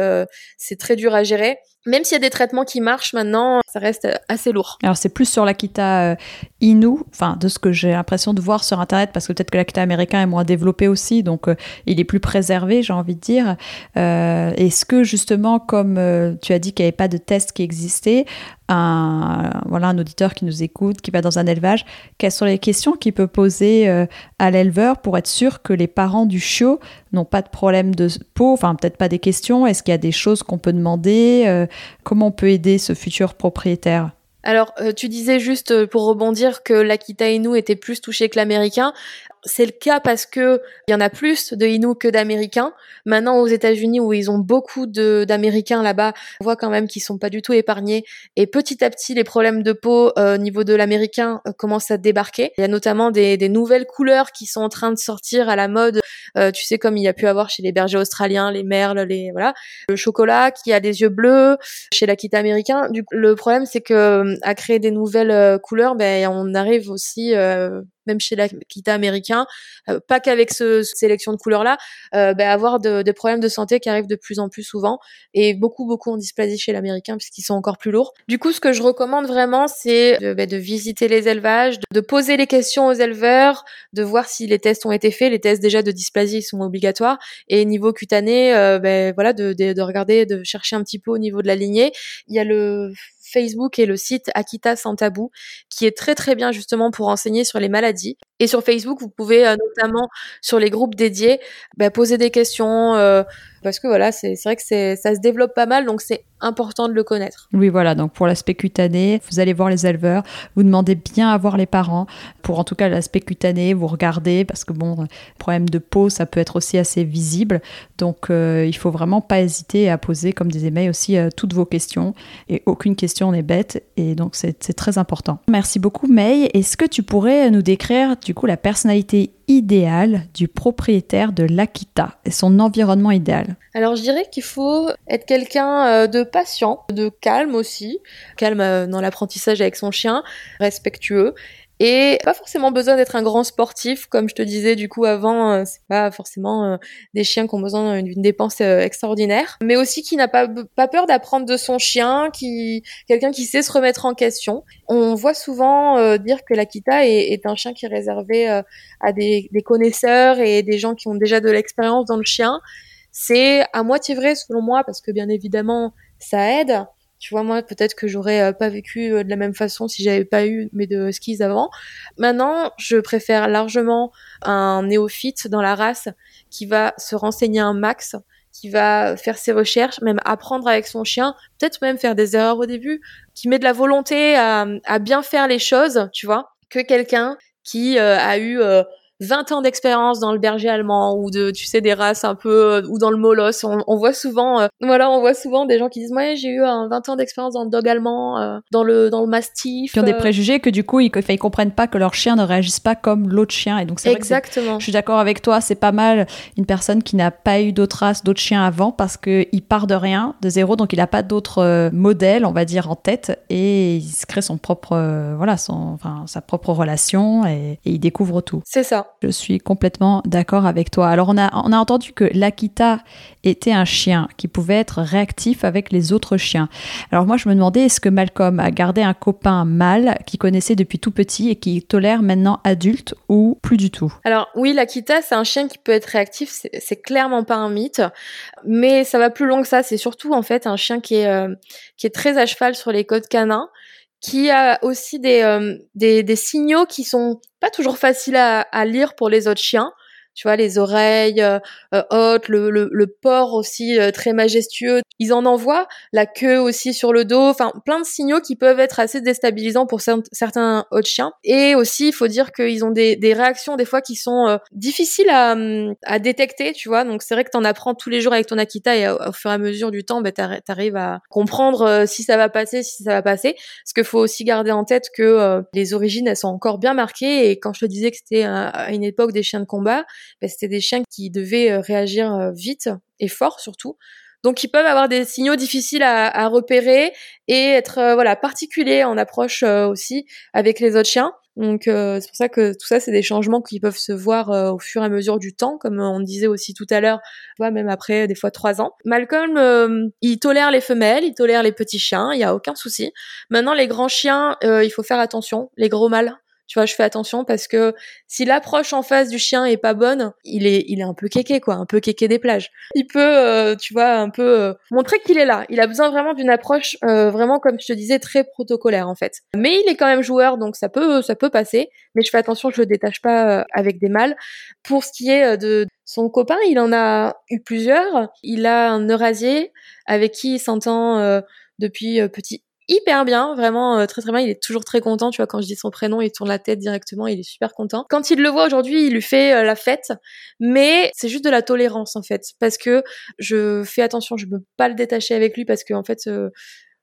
c'est très dur à gérer même s'il y a des traitements qui marchent maintenant, ça reste assez lourd. Alors c'est plus sur l'Akita euh, Inu, enfin de ce que j'ai l'impression de voir sur internet, parce que peut-être que l'Akita américain est moins développé aussi, donc euh, il est plus préservé, j'ai envie de dire. Euh, Est-ce que justement, comme euh, tu as dit qu'il n'y avait pas de test qui existait, voilà, un auditeur qui nous écoute, qui va dans un élevage, quelles sont les questions qu'il peut poser à l'éleveur pour être sûr que les parents du chiot n'ont pas de problème de peau, enfin peut-être pas des questions, est-ce qu'il y a des choses qu'on peut demander Comment on peut aider ce futur propriétaire? Alors, euh, tu disais juste euh, pour rebondir que l'Akita Inu était plus touché que l'américain c'est le cas parce que il y en a plus de Inuits que d'Américains. Maintenant, aux États-Unis, où ils ont beaucoup d'Américains là-bas, on voit quand même qu'ils sont pas du tout épargnés. Et petit à petit, les problèmes de peau euh, au niveau de l'Américain euh, commencent à débarquer. Il y a notamment des, des, nouvelles couleurs qui sont en train de sortir à la mode. Euh, tu sais, comme il y a pu avoir chez les bergers australiens, les merles, les voilà, le chocolat qui a des yeux bleus chez l'Akita américain. Du, le problème, c'est que à créer des nouvelles couleurs, ben on arrive aussi même chez l'Akita américain, euh, pas qu'avec ce, cette sélection de couleurs-là, euh, bah, avoir des de problèmes de santé qui arrivent de plus en plus souvent et beaucoup, beaucoup en dysplasie chez l'américain puisqu'ils sont encore plus lourds. Du coup, ce que je recommande vraiment, c'est de, bah, de, visiter les élevages, de, poser les questions aux éleveurs, de voir si les tests ont été faits. Les tests déjà de dysplasie sont obligatoires et niveau cutané, euh, bah, voilà, de, de regarder, de chercher un petit peu au niveau de la lignée. Il y a le Facebook et le site Akita Sans Tabou, qui est très très bien justement pour enseigner sur les maladies. Et sur Facebook, vous pouvez euh, notamment sur les groupes dédiés bah, poser des questions euh, parce que voilà, c'est vrai que ça se développe pas mal, donc c'est important de le connaître. Oui, voilà. Donc pour l'aspect cutané, vous allez voir les éleveurs, vous demandez bien à voir les parents pour en tout cas l'aspect cutané, vous regardez parce que bon, problème de peau, ça peut être aussi assez visible. Donc euh, il faut vraiment pas hésiter à poser, comme disait May aussi, toutes vos questions et aucune question n'est bête et donc c'est très important. Merci beaucoup May. Est-ce que tu pourrais nous décrire du coup la personnalité idéale du propriétaire de l'Akita et son environnement idéal. Alors je dirais qu'il faut être quelqu'un euh, de patient, de calme aussi, calme euh, dans l'apprentissage avec son chien, respectueux et pas forcément besoin d'être un grand sportif, comme je te disais du coup avant, euh, c'est pas forcément euh, des chiens qui ont besoin d'une dépense euh, extraordinaire, mais aussi qui n'a pas, peur d'apprendre de son chien, qui quelqu'un qui sait se remettre en question. On voit souvent dire que l'Akita est, est, un chien qui est réservé à des, des connaisseurs et des gens qui ont déjà de l'expérience dans le chien. C'est à moitié vrai selon moi, parce que bien évidemment ça aide, tu vois, moi, peut-être que j'aurais euh, pas vécu euh, de la même façon si j'avais pas eu mes deux skis avant. Maintenant, je préfère largement un néophyte dans la race qui va se renseigner un max, qui va faire ses recherches, même apprendre avec son chien, peut-être même faire des erreurs au début, qui met de la volonté à, bien faire les choses, tu vois, que quelqu'un qui euh, a eu 20 ans d'expérience dans le berger allemand ou de tu sais des races un peu euh, ou dans le molosse. On, on voit souvent euh, voilà on voit souvent des gens qui disent moi j'ai eu un 20 ans d'expérience dans le dog allemand euh, dans le dans le mastiff qui ont des préjugés que du coup ils, ils comprennent pas que leur chien ne réagisse pas comme l'autre chien. Et donc c'est exactement. Je suis d'accord avec toi c'est pas mal une personne qui n'a pas eu d'autres races d'autres chiens avant parce que il part de rien de zéro donc il a pas d'autres modèles on va dire en tête. Et il se crée son propre voilà son enfin sa propre relation et, et il découvre tout. C'est ça je suis complètement d'accord avec toi. Alors on a, on a entendu que l'Akita était un chien qui pouvait être réactif avec les autres chiens. Alors moi je me demandais est-ce que Malcolm a gardé un copain mâle qu'il connaissait depuis tout petit et qui tolère maintenant adulte ou plus du tout? Alors oui, l'Akita c'est un chien qui peut être réactif, c'est clairement pas un mythe, mais ça va plus loin que ça. C'est surtout en fait un chien qui est, euh, qui est très à cheval sur les codes canins qui a aussi des, euh, des, des, signaux qui sont pas toujours faciles à, lire pour les autres chiens tu vois, les oreilles euh, euh, hautes, le, le, le, port aussi euh, très majestueux. Ils en envoient, la queue aussi sur le dos, enfin plein de signaux qui peuvent être assez déstabilisants pour certains autres chiens. Et aussi, il faut dire qu'ils ont des, des, réactions des fois qui sont difficiles à, hum, à, détecter, tu vois. Donc c'est vrai que tu en apprends tous les jours avec ton Akita et au, fur et à mesure du temps, ben, tu arrives à comprendre si ça va passer, si ça va passer. Parce qu'il faut aussi garder en tête que les origines, elles sont encore bien marquées. Et quand je te disais que c'était à une époque des chiens de combat, bah, c'était des chiens qui devaient euh, réagir euh, vite et fort surtout. Donc ils peuvent avoir des signaux difficiles à, à repérer et être euh, voilà particuliers en approche aussi avec les autres chiens. Donc euh, c'est pour ça que tout ça, c'est des changements qui peuvent se voir au fur et à mesure du temps, comme on disait aussi tout à l'heure, même après des fois trois ans. Malcolm, il tolère les femelles, il tolère les petits chiens, il y a aucun souci. Maintenant, les grands chiens, il faut faire attention, les gros mâles tu vois, je fais attention parce que si l'approche en face du chien est pas bonne, il est, il est un peu kéké, quoi, un peu kéké des plages. Il peut, euh, tu vois, un peu euh, montrer qu'il est là. Il a besoin vraiment d'une approche euh, vraiment, comme je te disais, très protocolaire en fait. Mais il est quand même joueur, donc ça peut, ça peut passer. Mais je fais attention, je le détache pas avec des mâles. Pour ce qui est de son copain, il en a eu plusieurs. Il a un Eurasier avec qui il s'entend depuis petit hyper bien, vraiment euh, très très bien. Il est toujours très content, tu vois, quand je dis son prénom, il tourne la tête directement, il est super content. Quand il le voit aujourd'hui, il lui fait euh, la fête, mais c'est juste de la tolérance en fait, parce que je fais attention, je peux pas le détacher avec lui parce que en fait, euh,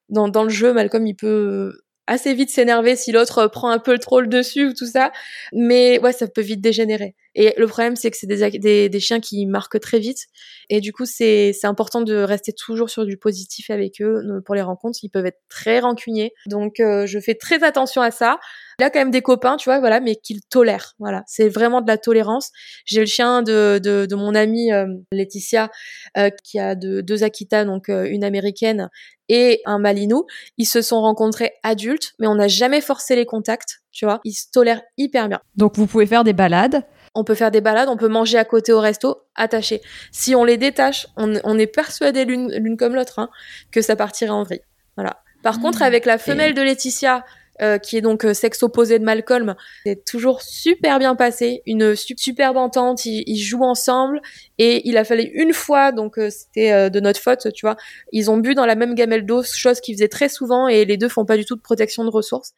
dans, dans le jeu, Malcolm, il peut assez vite s'énerver si l'autre prend un peu le troll dessus ou tout ça. Mais ouais, ça peut vite dégénérer. Et le problème, c'est que c'est des, des, des, chiens qui marquent très vite. Et du coup, c'est important de rester toujours sur du positif avec eux pour les rencontres. Ils peuvent être très rancuniers. Donc, euh, je fais très attention à ça. A quand même des copains, tu vois, voilà, mais qu'il tolère. Voilà, c'est vraiment de la tolérance. J'ai le chien de, de, de mon amie euh, Laetitia, euh, qui a de, deux Akita, donc euh, une américaine et un Malinou. Ils se sont rencontrés adultes, mais on n'a jamais forcé les contacts, tu vois. Ils se tolèrent hyper bien. Donc vous pouvez faire des balades. On peut faire des balades, on peut manger à côté au resto, attachés. Si on les détache, on, on est persuadé l'une comme l'autre hein, que ça partirait en vrille. Voilà. Par contre, mmh. avec la femelle de Laetitia, euh, qui est donc euh, sexe opposé de Malcolm, c'est toujours super bien passé, une superbe entente, ils, jouent ensemble et il a fallu une fois, donc euh, c'était de notre faute, tu vois, ils ont bu dans la même gamelle d'eau, chose qu'ils faisaient très souvent et les deux font pas du tout de protection de ressources.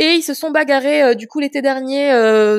Et ils se sont bagarrés du coup l'été dernier,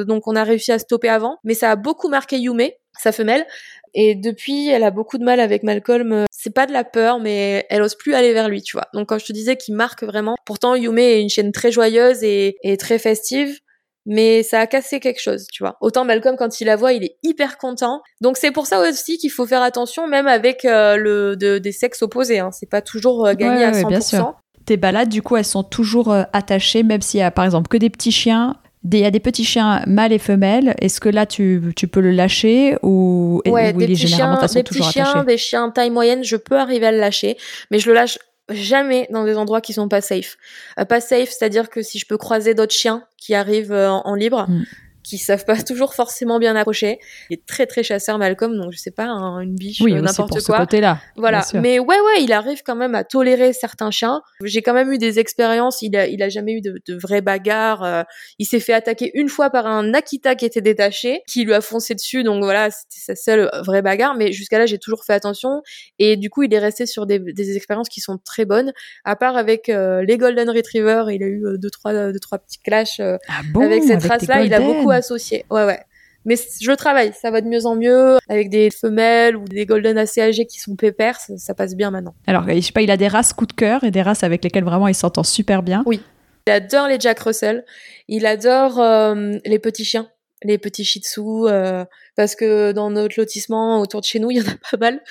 donc on a réussi à stopper avant, mais ça a beaucoup marqué Yume, sa femelle, et depuis, elle a beaucoup de mal avec Malcolm. Euh, c'est pas de la peur, mais elle ose plus aller vers lui, tu vois. Donc quand je te disais qu'il marque vraiment, pourtant Yume est une chaîne très joyeuse et, très festive, mais ça a cassé quelque chose, tu vois. Autant Malcolm, quand il la voit, il est hyper content. Donc c'est pour ça aussi qu'il faut faire attention, même avec euh, le des sexes opposés. Hein. C'est pas toujours euh, gagné à 100%. bien sûr. Tes balades, du coup, elles sont toujours attachées, même s'il y a par exemple que des petits chiens il y a des petits chiens mâles et femelles. Est-ce que là, tu, tu, peux le lâcher ou, ouais, des petits chiens, des petits chiens, des chiens taille moyenne, je peux arriver à le lâcher, mais je le lâche jamais dans des endroits qui sont pas safe. Euh, pas safe, c'est-à-dire que si je peux croiser d'autres chiens qui arrivent euh, en, libre, mm qui savent pas toujours forcément bien approcher. Il est très très chasseur Malcolm, donc je sais pas, une biche, oui, n'importe quoi. Ce côté-là. Voilà. Mais ouais ouais, il arrive quand même à tolérer certains chiens. J'ai quand même eu des expériences. Il a il a jamais eu de, de vraies bagarres. Euh, il s'est fait attaquer une fois par un Akita qui était détaché, qui lui a foncé dessus. Donc voilà, c'était sa seule vraie bagarre. Mais jusqu'à là, j'ai toujours fait attention. Et du coup, il est resté sur des, des expériences qui sont très bonnes. À part avec euh, les Golden Retriever, il a eu euh, deux trois deux trois petits clashs ah avec cette race-là. Il a beaucoup associé. Ouais, ouais. Mais je travaille, ça va de mieux en mieux avec des femelles ou des golden assez âgés qui sont pépères, ça, passe bien maintenant. Alors, je sais pas, il a des races coup de cœur et des races avec lesquelles vraiment il s'entend super bien. Oui. Il adore les Jack Russell, il adore euh, les petits chiens, les petits shih tzu, euh, parce que dans notre lotissement autour de chez nous, il y en a pas mal,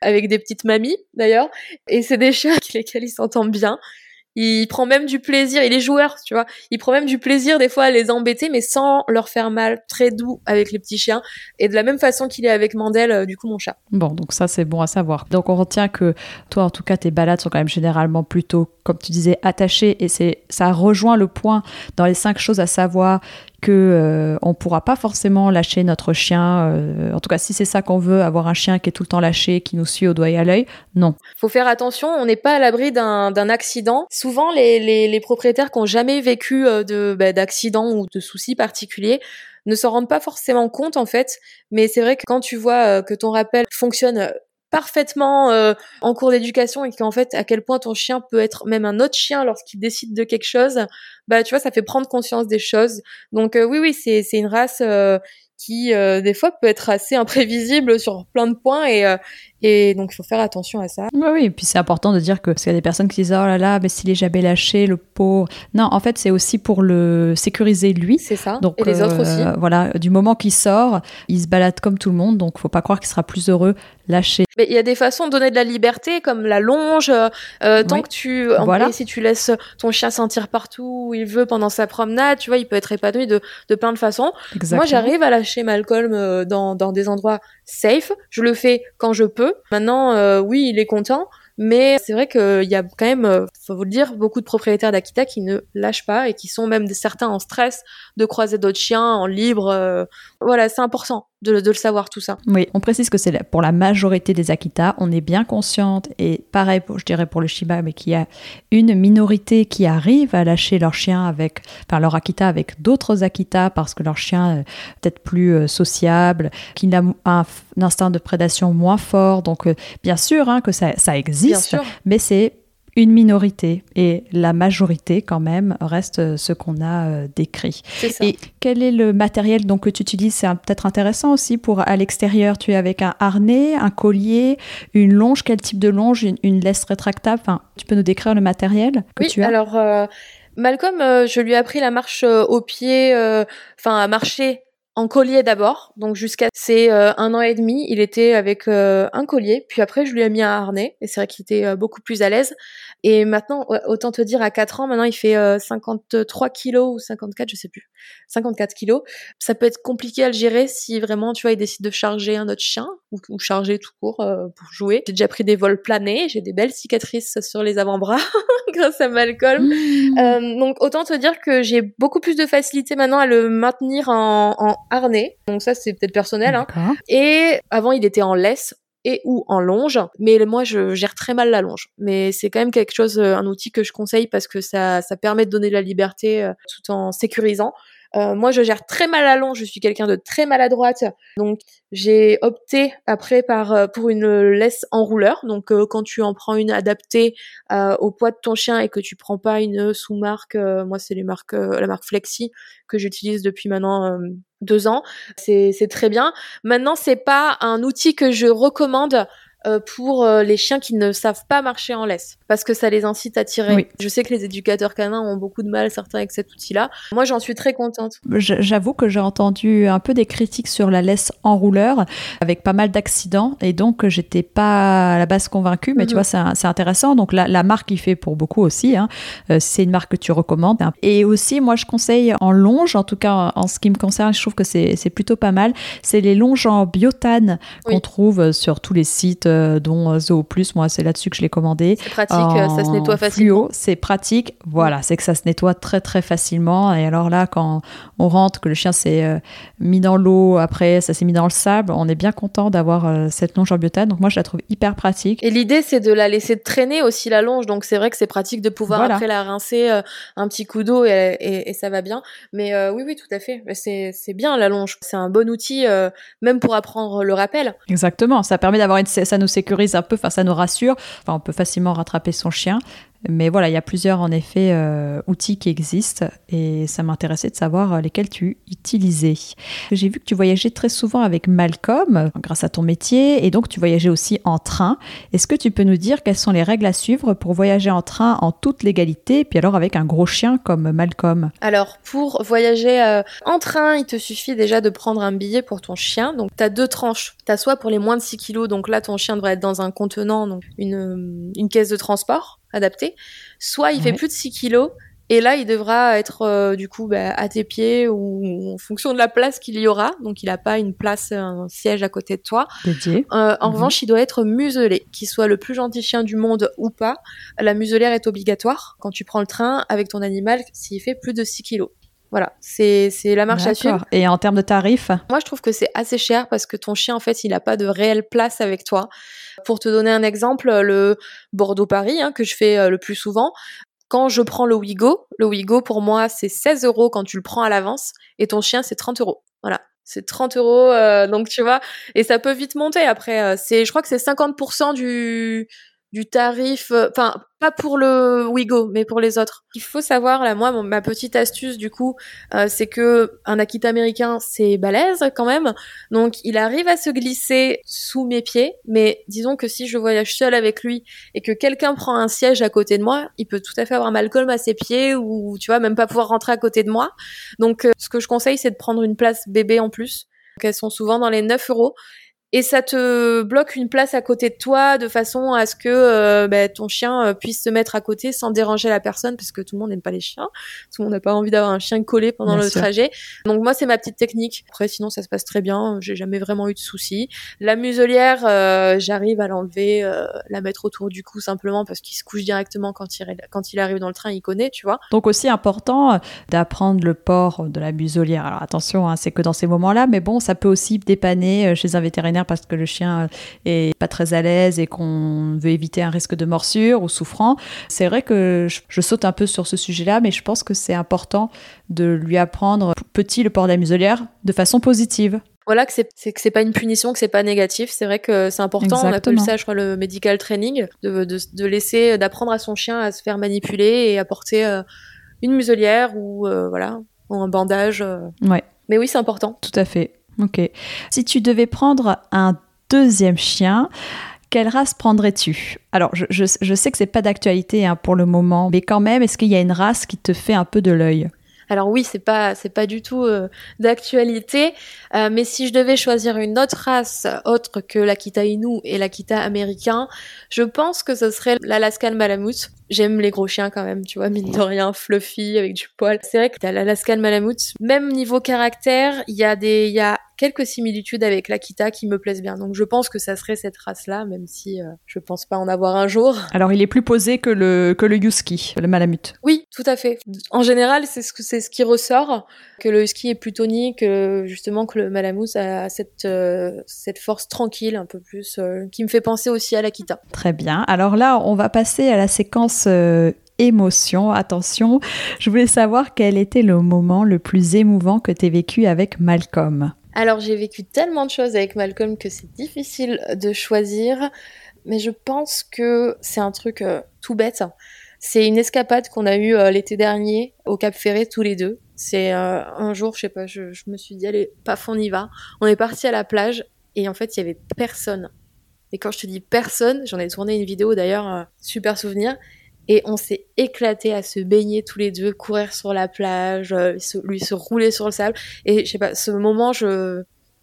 avec des petites mamies d'ailleurs, et c'est des chiens avec lesquels il s'entend bien. Il prend même du plaisir, il est joueur, tu vois. Il prend même du plaisir des fois à les embêter, mais sans leur faire mal, très doux avec les petits chiens. Et de la même façon qu'il est avec Mandel, euh, du coup, mon chat. Bon, donc ça, c'est bon à savoir. Donc on retient que toi, en tout cas, tes balades sont quand même généralement plutôt, comme tu disais, attachées. Et c'est, ça rejoint le point dans les cinq choses à savoir que euh, on pourra pas forcément lâcher notre chien. Euh, en tout cas, si c'est ça qu'on veut, avoir un chien qui est tout le temps lâché, qui nous suit au doigt et à l'œil, non. Faut faire attention, on n'est pas à l'abri d'un accident. Souvent, les, les, les, propriétaires qui ont jamais vécu euh, de bah, d'accident ou de soucis particuliers ne s'en rendent pas forcément compte en fait. Mais c'est vrai que quand tu vois que ton rappel fonctionne parfaitement euh, en cours d'éducation et qu'en fait à quel point ton chien peut être même un autre chien lorsqu'il décide de quelque chose bah tu vois ça fait prendre conscience des choses. Donc euh, oui oui c'est c'est une race euh, qui des fois peut être assez imprévisible sur plein de points et et donc, il faut faire attention à ça. Oui, oui. Et puis, c'est important de dire que, parce qu'il y a des personnes qui disent, oh là là, mais s'il est jamais lâché, le pot. Non, en fait, c'est aussi pour le sécuriser lui. C'est ça. Donc, et les autres aussi. Voilà. Du moment qu'il sort, il se balade comme tout le monde. Donc, faut pas croire qu'il sera plus heureux lâcher. Mais il y a des façons de donner de la liberté, comme la longe. Euh, tant que tu, voilà. si tu laisses ton chien sentir partout où il veut pendant sa promenade, tu vois, il peut être épanoui de, de plein de façons. Moi, j'arrive à lâcher Malcolm euh, dans, dans des endroits safe. Je le fais quand je peux. Maintenant, euh, oui, il est content. Mais c'est vrai qu'il y a quand même, euh, faut vous le dire, beaucoup de propriétaires d'Akita qui ne lâchent pas et qui sont même certains en stress de croiser d'autres chiens en libre. Euh, voilà, c'est important de, le savoir tout ça. Oui, on précise que c'est pour la majorité des Akita. On est bien consciente et pareil, je dirais pour le Shiba, mais qu'il y a une minorité qui arrive à lâcher leur chien avec, enfin leur Akita avec d'autres Akita parce que leur chien est peut-être plus euh, sociable, qui n'a un, instinct de prédation moins fort. Donc bien sûr hein, que ça, ça existe mais c'est une minorité et la majorité quand même reste ce qu'on a euh, décrit. Et quel est le matériel donc que tu utilises? C'est peut-être intéressant aussi pour à l'extérieur. Tu es avec un harnais, un collier, une longe. Quel type de longe? Une, laisse rétractable? Enfin, tu peux nous décrire le matériel que oui, tu as? Alors. Euh, Malcolm, euh, je lui ai appris la marche au pied, enfin à marcher en collier d'abord, donc jusqu'à c'est euh, un an et demi, il était avec euh, un collier, puis après je lui ai mis un harnais et c'est vrai qu'il était euh, beaucoup plus à l'aise. Et maintenant, autant te dire, à 4 ans, maintenant il fait 53 kilos ou 54, je sais plus, 54 kilos. Ça peut être compliqué à le gérer si vraiment, tu vois, il décide de charger un autre chien ou, charger tout court pour jouer. J'ai déjà pris des vols planés, j'ai des belles cicatrices sur les avant-bras grâce à Malcolm. Mmh. donc autant te dire que j'ai beaucoup plus de facilité maintenant à le maintenir en, en harnais. Donc ça, c'est peut-être personnel. Hein. Et avant, il était en laisse et ou en longe. Mais moi, je gère très mal la longe. Mais c'est quand même quelque chose, euh, un outil que je conseille parce que ça, ça permet de donner la liberté euh, tout en sécurisant. Euh, moi, je gère très mal la longe, je suis quelqu'un de très maladroite, donc j'ai opté après par euh, pour une laisse enrouleur. Donc, euh, quand tu en prends une adaptée au poids de ton chien et que tu prends pas une sous-marque, moi c'est les marques, la marque Flexi que j'utilise depuis maintenant deux ans, c'est très bien. Maintenant, c'est pas un outil que je recommande euh, pour euh, les chiens qui ne savent pas marcher en laisse, parce que ça les incite à tirer. Je sais que les éducateurs canins ont beaucoup de mal, certains, avec cet outil-là. Moi, j'en suis très contente. J'avoue que j'ai entendu un peu des critiques sur la laisse enrouleur, avec pas mal d'accidents, et donc j'étais pas à la base convaincue, mais tu mhm. vois, c'est intéressant. Donc la, la, marque, il fait pour beaucoup aussi. Hein. Euh, c'est une marque que tu recommandes. Et aussi, moi, je conseille en longe, en tout cas en ce qui me concerne, je trouve que c'est plutôt pas mal. C'est les longes en biotane qu'on trouve sur tous les sites euh, dont euh, Zoo Plus. Moi, c'est là-dessus que je l'ai commandé. C'est pratique, euh, ça se nettoie facilement. c'est pratique. Voilà, c'est que ça se nettoie très très facilement. Et alors là, quand on rentre, que le chien s'est mis dans l'eau, après ça s'est mis dans le sable, on est bien content d'avoir cette longe en biotane. Donc moi, je la trouve hyper pratique. Et l'idée, c'est de la laisser traîner aussi la longe. Donc c'est vrai que c'est pratique de pouvoir après la rincer un petit coup d'eau et, ça va bien. Mais oui, oui, tout à fait. C'est bien la longe. C'est un bon outil, même pour apprendre le rappel. Exactement. Ça permet d'avoir une, ça nous sécurise un peu, enfin ça nous rassure. On peut facilement rattraper son chien. Mais voilà, il y a plusieurs en effet euh, outils qui existent et ça m'intéressait de savoir euh, lesquels tu utilisais. J'ai vu que tu voyageais très souvent avec Malcolm grâce à ton métier et donc tu voyageais aussi en train. Est-ce que tu peux nous dire quelles sont les règles à suivre pour voyager en train en toute légalité puis alors avec un gros chien comme Malcolm? Alors pour voyager euh, en train, il te suffit déjà de prendre un billet pour ton chien. Donc tu as deux tranches. Tu as soit pour les moins de 6 kilos, donc là ton chien devrait être dans un contenant, donc une, une caisse de transport adapté, soit il fait plus de 6 kilos et là il devra être euh, du coup bah, à tes pieds ou en fonction de la place qu'il y aura. Donc il n'a pas une place, un siège à côté de toi. Dédié. Euh, en mhm. revanche, il doit être muselé, qu'il soit le plus gentil chien du monde ou pas. La muselière est obligatoire quand tu prends le train avec ton animal s'il fait plus de 6 kilos. Voilà, c'est la marche à suivre. Et en termes de tarifs? Moi, je trouve que c'est assez cher parce que ton chien, en fait, il n'a pas de réelle place avec toi. Pour te donner un exemple, le Bordeaux-Paris, hein, que je fais euh, le plus souvent, quand je prends le Wigo, le Wigo pour moi c'est 16 euros quand tu le prends à l'avance et ton chien c'est 30 euros. Voilà, c'est 30 euros, euh, donc tu vois, et ça peut vite monter après. Euh, c'est, je crois que c'est 50% du du tarif, euh, enfin pas pour le Wigo, mais pour les autres. Il faut savoir là, moi, ma petite astuce du coup, euh, c'est que un Akita américain, c'est balèze quand même, donc il arrive à se glisser sous mes pieds. Mais disons que si je voyage seul avec lui et que quelqu'un prend un siège à côté de moi, il peut tout à fait avoir Malcolm à ses pieds ou tu vois même pas pouvoir rentrer à côté de moi. Donc euh, ce que je conseille, c'est de prendre une place bébé en plus. Donc elles sont souvent dans les 9 euros et ça te bloque une place à côté de toi de façon à ce que euh, bah, ton chien euh, puisse se mettre à côté sans déranger la personne parce que tout le monde n'aime pas les chiens. Tout le monde n'a pas envie d'avoir un chien collé pendant le trajet. Donc moi c'est ma petite technique. Après sinon ça se passe très bien. J'ai jamais vraiment eu de soucis. La muselière euh, j'arrive à l'enlever la mettre autour du cou simplement parce qu'il se couche directement quand il quand il arrive dans le train il connaît tu vois. Donc aussi important d'apprendre le port de la muselière. Alors attention hein, c'est que dans ces moments là mais bon ça peut aussi dépanner chez un vétérinaire parce que le chien euh, est pas très à l'aise et qu'on veut éviter un risque de morsure ou souffrant. C'est vrai que je, saute un peu sur ce sujet-là, mais je pense que c'est important de lui apprendre petit le port de la muselière de façon positive. Voilà que c'est que c'est pas une punition que c'est pas négatif. C'est vrai que c'est important. On appelle ça je crois le medical training de, de, laisser d'apprendre à son chien à se faire manipuler et apporter euh, une muselière ou euh, voilà ou un bandage ouais. Mais oui c'est important. Tout à fait Ok. Si tu devais prendre un deuxième chien, quelle race prendrais-tu? Alors, je, sais que c'est pas d'actualité hein, pour le moment, mais quand même, est-ce qu'il y a une race qui te fait un peu de l'œil? Alors oui, c'est pas c'est pas du tout euh, d'actualité, euh, mais si je devais choisir une autre race autre que l'Akita Inu et l'Akita américain, je pense que ce serait l'Alaskan Malamute. J'aime les gros chiens quand même, tu vois, mine de rien, fluffy avec du poil. C'est vrai que t'as l'Alaskan Malamute. Même niveau caractère, il y a des, il y a quelques similitudes avec l'Akita qui me plaisent bien. Donc je pense que ça serait cette race-là, même si euh, je pense pas en avoir un jour. Alors il est plus posé que le que le husky, le Malamute. Oui, tout à fait. En général, c'est ce que c'est ce qui ressort que le husky est plus tonique, justement que le Malamute a cette euh, cette force tranquille un peu plus euh, qui me fait penser aussi à l'Akita. Très bien. Alors là, on va passer à la séquence émotion. Attention, je voulais savoir quel était le moment le plus émouvant que tu as vécu avec Malcolm. Alors j'ai vécu tellement de choses avec Malcolm que c'est difficile de choisir, mais je pense que c'est un truc euh, tout bête. C'est une escapade qu'on a eue euh, l'été dernier au Cap Ferré tous les deux. C'est euh, un jour, je sais pas, je, me suis dit allez, paf, on y va. On est parti à la plage et en fait il y avait personne. Et quand je te dis personne, j'en ai tourné une vidéo d'ailleurs, super souvenir. Et on s'est éclaté à se baigner tous les deux, courir sur la plage, euh, lui se rouler sur le sable. Et je sais pas, ce moment, je,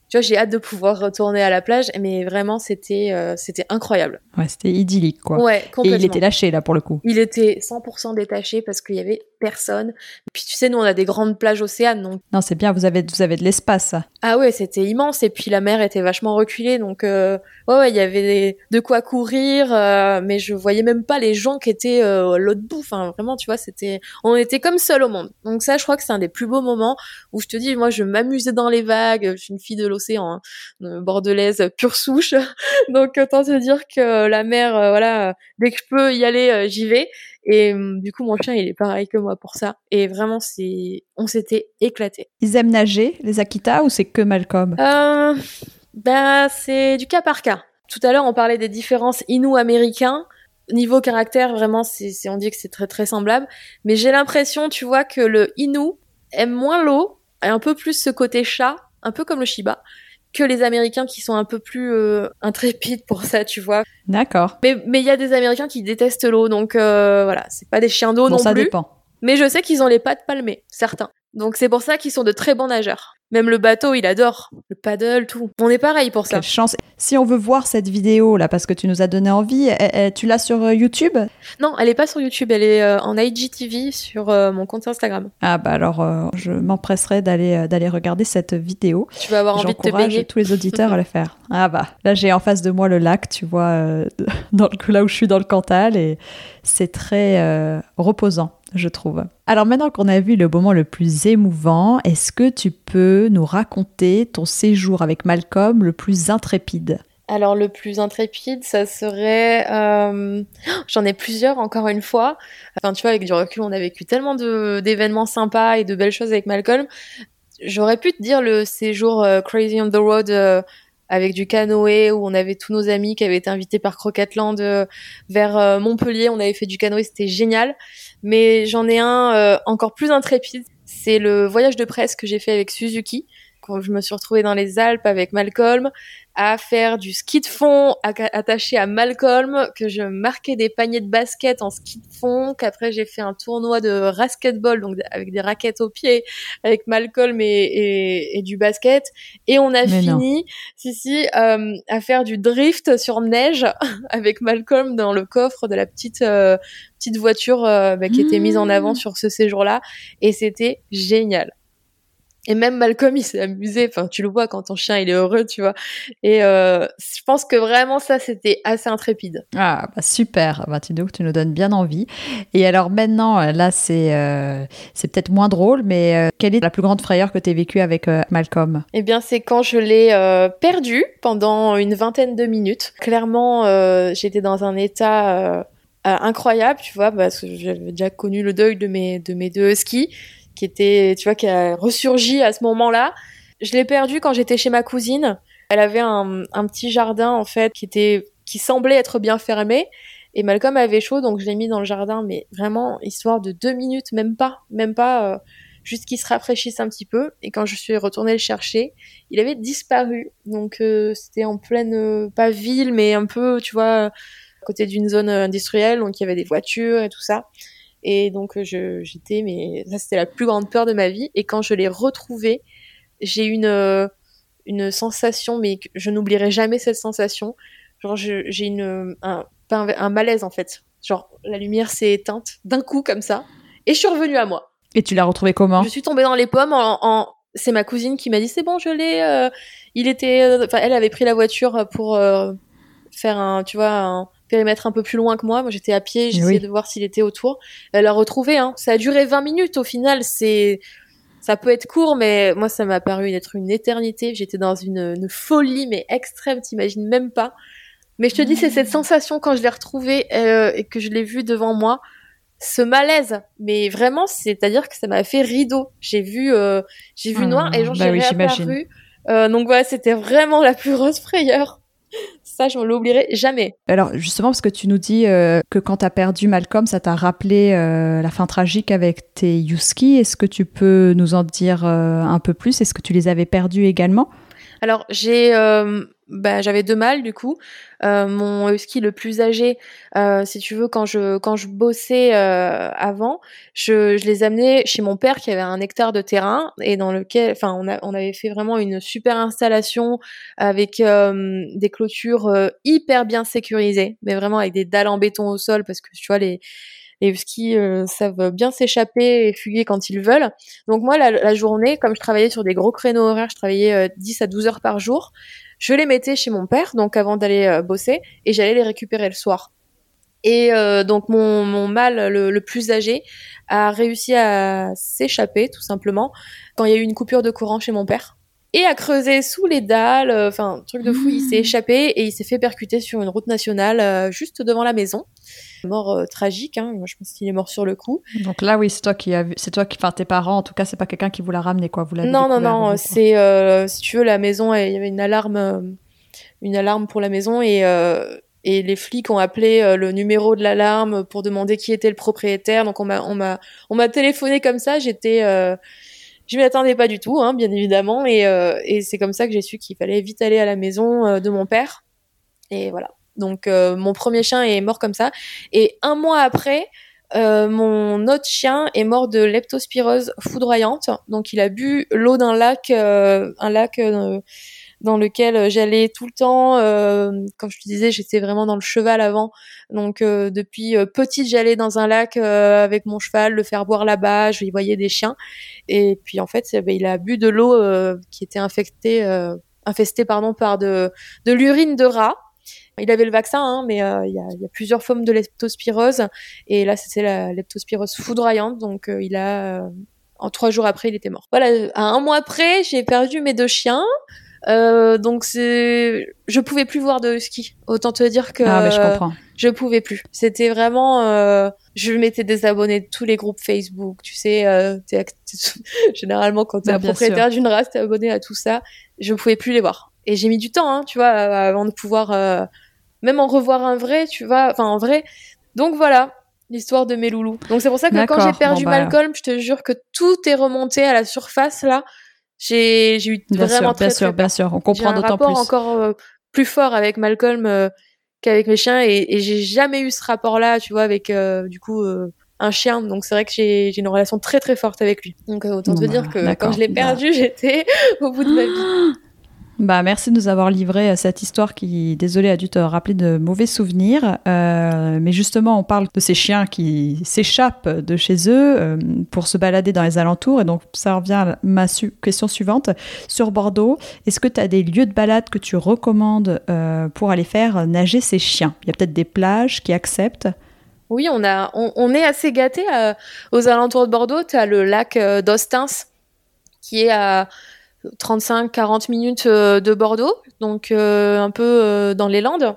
tu vois, j'ai hâte de pouvoir retourner à la plage, mais vraiment, c'était, euh, c'était incroyable. Ouais, c'était idyllique, quoi. Ouais, complètement. Et il était lâché, là, pour le coup. Il était 100% détaché parce qu'il y avait personne. Puis tu sais, nous on a des grandes plages océanes, donc. Non, c'est bien, vous avez vous avez de l'espace. Ah ouais, c'était immense. Et puis la mer était vachement reculée, donc euh, ouais, ouais, il y avait de quoi courir, euh, mais je voyais même pas les gens qui étaient euh, l'autre bout. Enfin, vraiment, tu vois, c'était, on était comme seul au monde. Donc ça, je crois que c'est un des plus beaux moments où je te dis, moi, je m'amusais dans les vagues. Je suis une fille de l'océan, hein, bordelaise pure souche. donc autant te dire que la mer, voilà, dès que je peux y aller, j'y vais. Et hum, du coup, mon chien, il est pareil que moi pour ça. Et vraiment, c'est, on s'était éclaté. Ils aiment nager, les Akita, ou c'est que Malcolm? Euh, Ben, c'est du cas par cas. Tout à l'heure, on parlait des différences inou-américains. Niveau caractère, vraiment, c'est, on dit que c'est très très semblable. Mais j'ai l'impression, tu vois, que le inou aime moins l'eau, et un peu plus ce côté chat, un peu comme le Shiba que les Américains qui sont un peu plus euh, intrépides pour ça, tu vois. D'accord. Mais mais il y a des Américains qui détestent l'eau, donc euh, voilà, c'est pas des chiens d'eau non ça plus. Ça dépend. Mais je sais qu'ils ont les pattes palmées, certains. Donc c'est pour ça qu'ils sont de très bons nageurs. Même le bateau, il adore. Le paddle, tout. On est pareil pour ça. Quelle chance. Si on veut voir cette vidéo là, parce que tu nous as donné envie, eh, eh, tu l'as sur euh, YouTube? Non, elle est pas sur YouTube. Elle est euh, en IGTV sur euh, mon compte Instagram. Ah bah alors, je m'empresserai d'aller d'aller regarder cette vidéo. Tu vas avoir envie de te baigner. tous les auditeurs à le faire. Ah bah là, j'ai en face de moi le lac, tu vois, dans le, là où je suis dans le Cantal, et c'est très reposant je trouve. Alors maintenant qu'on a vu le moment le plus émouvant, est-ce que tu peux nous raconter ton séjour avec Malcolm le plus intrépide? Alors le plus intrépide, ça serait, euh, j'en ai plusieurs encore une fois. Enfin tu vois, avec du recul, on a vécu tellement d'événements sympas et de belles choses avec Malcolm. J'aurais pu te dire le séjour euh, Crazy on the Road euh, avec du canoë où on avait tous nos amis qui avaient été invités par Croquetland vers Montpellier. On avait fait du canoë, c'était génial. Mais j'en ai un euh, encore plus intrépide. C'est le voyage de presse que j'ai fait avec Suzuki quand je me suis retrouvée dans les Alpes avec Malcolm, à faire du ski de fond attaché à Malcolm, que je marquais des paniers de basket en ski de fond, qu'après j'ai fait un tournoi de basketball, donc avec des raquettes aux pieds, avec Malcolm et, et, du basket, et on a fini, si si, euh, à faire du drift sur neige avec Malcolm dans le coffre de la petite euh, petite voiture euh, bah, qui était mise en avant mmh. sur ce séjour-là, et c'était génial. Et même Malcolm, il s'est amusé. Enfin, tu le vois quand ton chien il est heureux, tu vois. Et euh, je pense que vraiment ça, c'était assez intrépide. Ah, bah super. Bah, tu, tu nous donnes bien envie. Et alors maintenant, là, c'est euh, c'est peut-être moins drôle, mais euh, quelle est la plus grande frayeur que tu as vécue avec euh, Malcolm? Eh bien, c'est quand je l'ai euh, perdu pendant une vingtaine de minutes. Clairement, j'étais dans un état incroyable, tu vois, parce que j'avais déjà connu le deuil de mes de mes deux skis qui était, tu vois, qui a ressurgi à ce moment-là. Je l'ai perdu quand j'étais chez ma cousine. Elle avait un, petit jardin en fait qui était, qui semblait être bien fermé. Et Malcolm avait chaud, donc je l'ai mis dans le jardin, mais vraiment histoire de deux minutes, même pas, même pas, euh, juste qu'il se rafraîchisse un petit peu. Et quand je suis retournée le chercher, il avait disparu. Donc euh, c'était en pleine, euh, pas ville, mais un peu, tu vois, à côté d'une zone industrielle, donc il y avait des voitures et tout ça. Et donc, euh, je, j'étais, mais ça, c'était la plus grande peur de ma vie. Et quand je l'ai retrouvé, j'ai une, euh, une sensation, mais je n'oublierai jamais cette sensation. Genre, j'ai une, un, un, malaise, en fait. Genre, la lumière s'est éteinte d'un coup, comme ça. Et je suis revenue à moi. Et tu l'as retrouvé comment? Je suis tombée dans les pommes en, en... c'est ma cousine qui m'a dit c'est bon je l'ai euh, il était enfin elle avait pris la voiture pour faire un tu vois un, périmètre un peu plus loin que moi. Moi, j'étais à pied, j'essayais de voir s'il était autour. Elle l'a retrouvé, hein. Ça a duré 20 minutes au final. C'est, ça peut être court, mais moi, ça m'a paru être une éternité. J'étais dans une, folie, mais extrême, t'imagines même pas. Mais je te dis, c'est cette sensation quand je l'ai retrouvé euh, et que je l'ai vu devant moi, ce malaise. Mais vraiment, c'est-à-dire que ça m'a fait rideau. J'ai vu, euh, j'ai vu noir et genre bah j'ai oui, réapparu. Euh, donc voilà, c'était vraiment la plus grosse frayeur. Ça, je ne l'oublierai jamais. Alors, justement, parce que tu nous dis euh, que quand tu as perdu Malcolm, ça t'a rappelé euh, la fin tragique avec tes Yuski. Est-ce que tu peux nous en dire euh, un peu plus? Est-ce que tu les avais perdus également? Alors j'ai, euh, bah, j'avais deux mâles du coup. Euh, mon husky le plus âgé, euh, si tu veux, quand je quand je bossais avant, je, je les amenais chez mon père qui avait un hectare de terrain et dans lequel, enfin, on, a, on avait fait vraiment une super installation avec des clôtures hyper bien sécurisées, mais vraiment avec des dalles en béton au sol parce que tu vois les les huskies euh, savent bien s'échapper et fuguer quand ils veulent. Donc moi, la, journée, comme je travaillais sur des gros créneaux horaires, je travaillais 10 euh, à 12 heures par jour, je les mettais chez mon père, donc avant d'aller euh, bosser, et j'allais les récupérer le soir. Et donc mon, mon mâle le, plus âgé a réussi à s'échapper tout simplement quand il y a eu une coupure de courant chez mon père et a creusé sous les dalles, enfin truc de fou, il s'est mmh. échappé et il s'est fait percuter sur une route nationale juste devant la maison mort euh, tragique. Hein. Moi, je pense qu'il est mort sur le coup. Donc là, oui, c'est toi qui c'est toi qui, enfin, tes parents, en tout cas, c'est pas quelqu'un qui vous l'a ramené, quoi. Vous non, non, non. C'est, euh, si tu veux, la maison, il y avait une alarme, euh, une alarme pour la maison et et les flics ont appelé le numéro de l'alarme pour demander qui était le propriétaire. Donc on m'a, on m'a, on m'a téléphoné comme ça. J'étais je m'y attendais pas du tout, hein, bien évidemment, et, et c'est comme ça que j'ai su qu'il fallait vite aller à la maison de mon père. Et voilà. Donc euh, mon premier chien est mort comme ça. Et un mois après, euh, mon autre chien est mort de leptospirose foudroyante. Donc il a bu l'eau d'un lac, euh, un lac dans lequel j'allais tout le temps. comme je te disais, j'étais vraiment dans le cheval avant. Donc depuis petite, j'allais dans un lac avec mon cheval, le faire boire là-bas. Je y voyais des chiens. Et puis en fait, ben, il a bu de l'eau qui était infectée, infestée pardon par de, de l'urine de rat. Il avait le vaccin, hein, mais euh, il y, a, y, a, plusieurs formes de leptospirose. Et là, c'était la leptospirose foudroyante. Donc, euh, il a, euh, en trois jours après, il était mort. Voilà, à un mois après, j'ai perdu mes deux chiens. Euh, donc c'est, je pouvais plus voir de ski. Autant te dire que ah, je comprends. Je pouvais plus. C'était vraiment, euh, je m'étais désabonné de tous les groupes Facebook. Tu sais, euh, généralement quand t'es es un propriétaire d'une race, t'es abonné à tout ça. Je pouvais plus les voir. Et j'ai mis du temps, hein, tu vois, avant de pouvoir même en revoir un vrai, tu vois, enfin en vrai. Donc voilà, l'histoire de mes loulous. Donc c'est pour ça que quand j'ai perdu bah. Malcolm, je te jure que tout est remonté à la surface là. J'ai eu bien vraiment sûr, très, bien très sûr, bien sûr. On comprend J'ai un d'autant rapport plus. encore euh, plus fort avec Malcolm euh, qu'avec mes chiens et, et j'ai jamais eu ce rapport-là, tu vois, avec euh, du coup euh, un chien. Donc c'est vrai que j'ai une relation très très forte avec lui. Donc euh, autant te bah, dire que d'accord. quand je l'ai Bah. perdu, j'étais au bout de ma vie. Bah, merci de nous avoir livré euh, cette histoire qui, désolé, a dû te rappeler de mauvais souvenirs. Euh, mais justement, on parle de ces chiens qui s'échappent de chez eux euh, pour se balader dans les alentours. Et donc, ça revient à ma question suivante. Sur Bordeaux, est-ce que tu as des lieux de balade que tu recommandes pour aller faire nager ces chiens? Il y a peut-être des plages qui acceptent? Oui, on a, on, est assez gâté aux alentours de Bordeaux. Tu as le lac d'Ostens qui est à 35-40 minutes euh, de Bordeaux, donc euh, un peu euh, dans les Landes.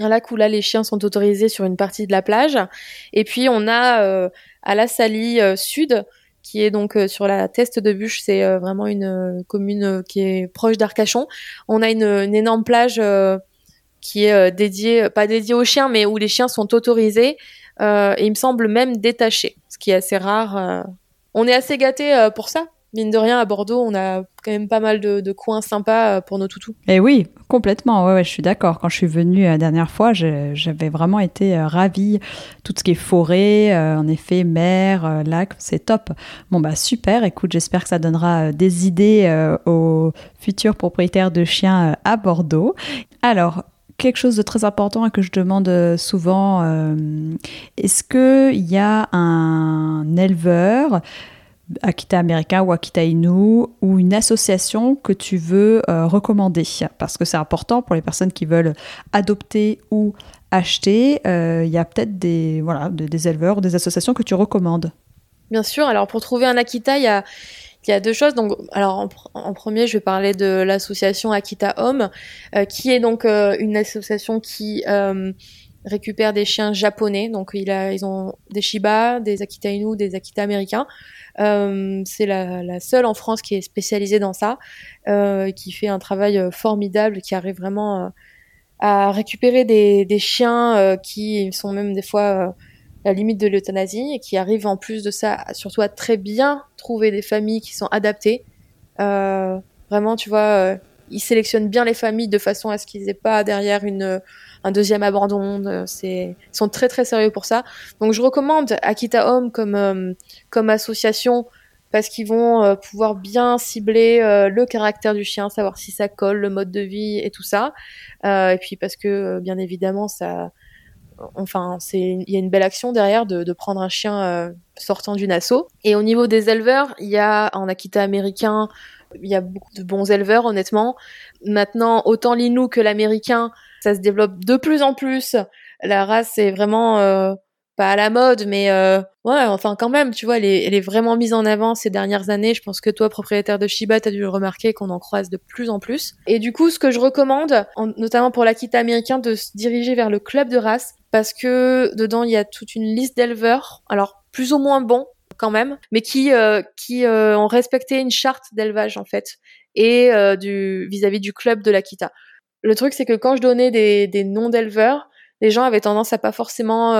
Un lac où là les chiens sont autorisés sur une partie de la plage. Et puis on a à la Salie Sud, qui est donc sur la Teste de Bûche, c'est vraiment une commune qui est proche d'Arcachon. On a une, énorme plage qui est dédiée, pas dédiée aux chiens, mais où les chiens sont autorisés et il me semble même détachés, ce qui est assez rare. On est assez gâté pour ça. Mine de rien, à Bordeaux, on a quand même pas mal de, coins sympas euh, pour nos toutous. Eh oui, complètement. Ouais, je suis d'accord. Quand je suis venue euh, la dernière fois, j'avais vraiment été euh, ravie. Tout ce qui est forêt, en effet, mer, lac, c'est top. Bon, bah super. Écoute, j'espère que ça donnera des idées aux futurs propriétaires de chiens à Bordeaux. Alors, quelque chose de très important et que je demande souvent, est-ce qu'il y a un éleveur Akita américain ou Akita Inu ou une association que tu veux euh, recommander parce que c'est important pour les personnes qui veulent adopter ou acheter. Euh, Il y a peut-être des voilà des, éleveurs ou des associations que tu recommandes. Bien sûr. Alors pour trouver un Akita, il y a, y a deux choses. Donc, alors en, pr- en premier, je vais parler de l'association Akita Home, euh, qui est donc une association qui récupère des chiens japonais. Donc ils ont des Shiba, des Akita Inu, des Akita américains. Euh, c'est la, seule en France qui est spécialisée dans ça, euh, qui fait un travail euh, formidable, qui arrive vraiment à récupérer des, des chiens qui sont même des fois euh, la limite de l'euthanasie et qui arrivent en plus de ça surtout à très bien trouver des familles qui sont adaptées. Vraiment, tu vois, ils sélectionnent bien les familles de façon à ce qu'ils aient pas derrière une un deuxième abandon. euh, C'est ils sont très très sérieux pour ça. Donc je recommande Akita Home comme euh, comme association parce qu'ils vont euh, pouvoir bien cibler le caractère du chien, savoir si ça colle, le mode de vie et tout ça. Et puis parce que bien évidemment ça enfin, c'est il y a une belle action derrière de, de prendre un chien sortant d'une asso. Et au niveau des éleveurs, il y a en Akita américain, il y a beaucoup de bons éleveurs, honnêtement. Maintenant, autant l'Inu que l'américain, ça se développe de plus en plus. La race est vraiment euh, pas à la mode, mais euh, ouais, enfin quand même, tu vois, elle est, vraiment mise en avant ces dernières années. Je pense que toi, propriétaire de Shiba, t'as dû le remarquer qu'on en croise de plus en plus. Et du coup, ce que je recommande, en- notamment pour l'Akita américain, de se diriger vers le club de race, parce que dedans il y a toute une liste d'éleveurs, alors plus ou moins bons quand même, mais qui euh, qui euh, ont respecté une charte d'élevage en fait et euh, du vis-à-vis du club de l'Akita. Le truc c'est que quand je donnais des, des noms d'éleveurs, les gens avaient tendance à pas forcément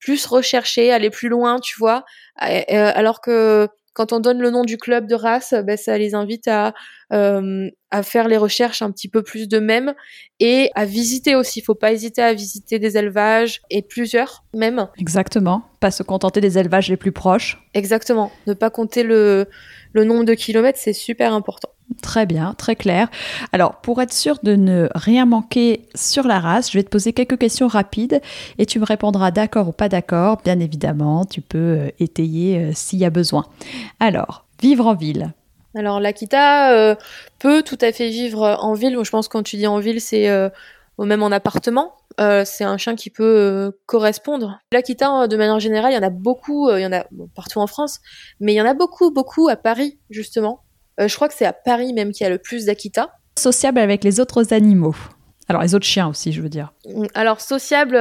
plus rechercher, aller plus loin, tu vois, alors que quand on donne le nom du club de race, ben, ça les invite à euh, à faire les recherches un petit peu plus d'eux-mêmes et à visiter aussi. Faut pas hésiter à visiter des élevages et plusieurs même. Exactement. Pas se contenter des élevages les plus proches. Exactement. Ne pas compter le le nombre de kilomètres, c'est super important. Très bien, très clair. Alors, pour être sûr de ne rien manquer sur la race, je vais te poser quelques questions rapides et tu me répondras d'accord ou pas d'accord. Bien évidemment, tu peux euh, étayer euh, s'il y a besoin. Alors, vivre en ville. Alors l'Akita euh, peut tout à fait vivre en ville. Je pense que quand tu dis en ville, c'est même en appartement. C'est un chien qui peut correspondre. L'Akita, euh, de manière générale, il y en a beaucoup. il y en a partout en France, mais il y en a beaucoup, beaucoup à Paris justement. Euh, je crois que c'est à Paris même qu'il y a le plus d'Akita. Sociable avec les autres animaux. Alors, les autres chiens aussi, je veux dire. Alors sociable,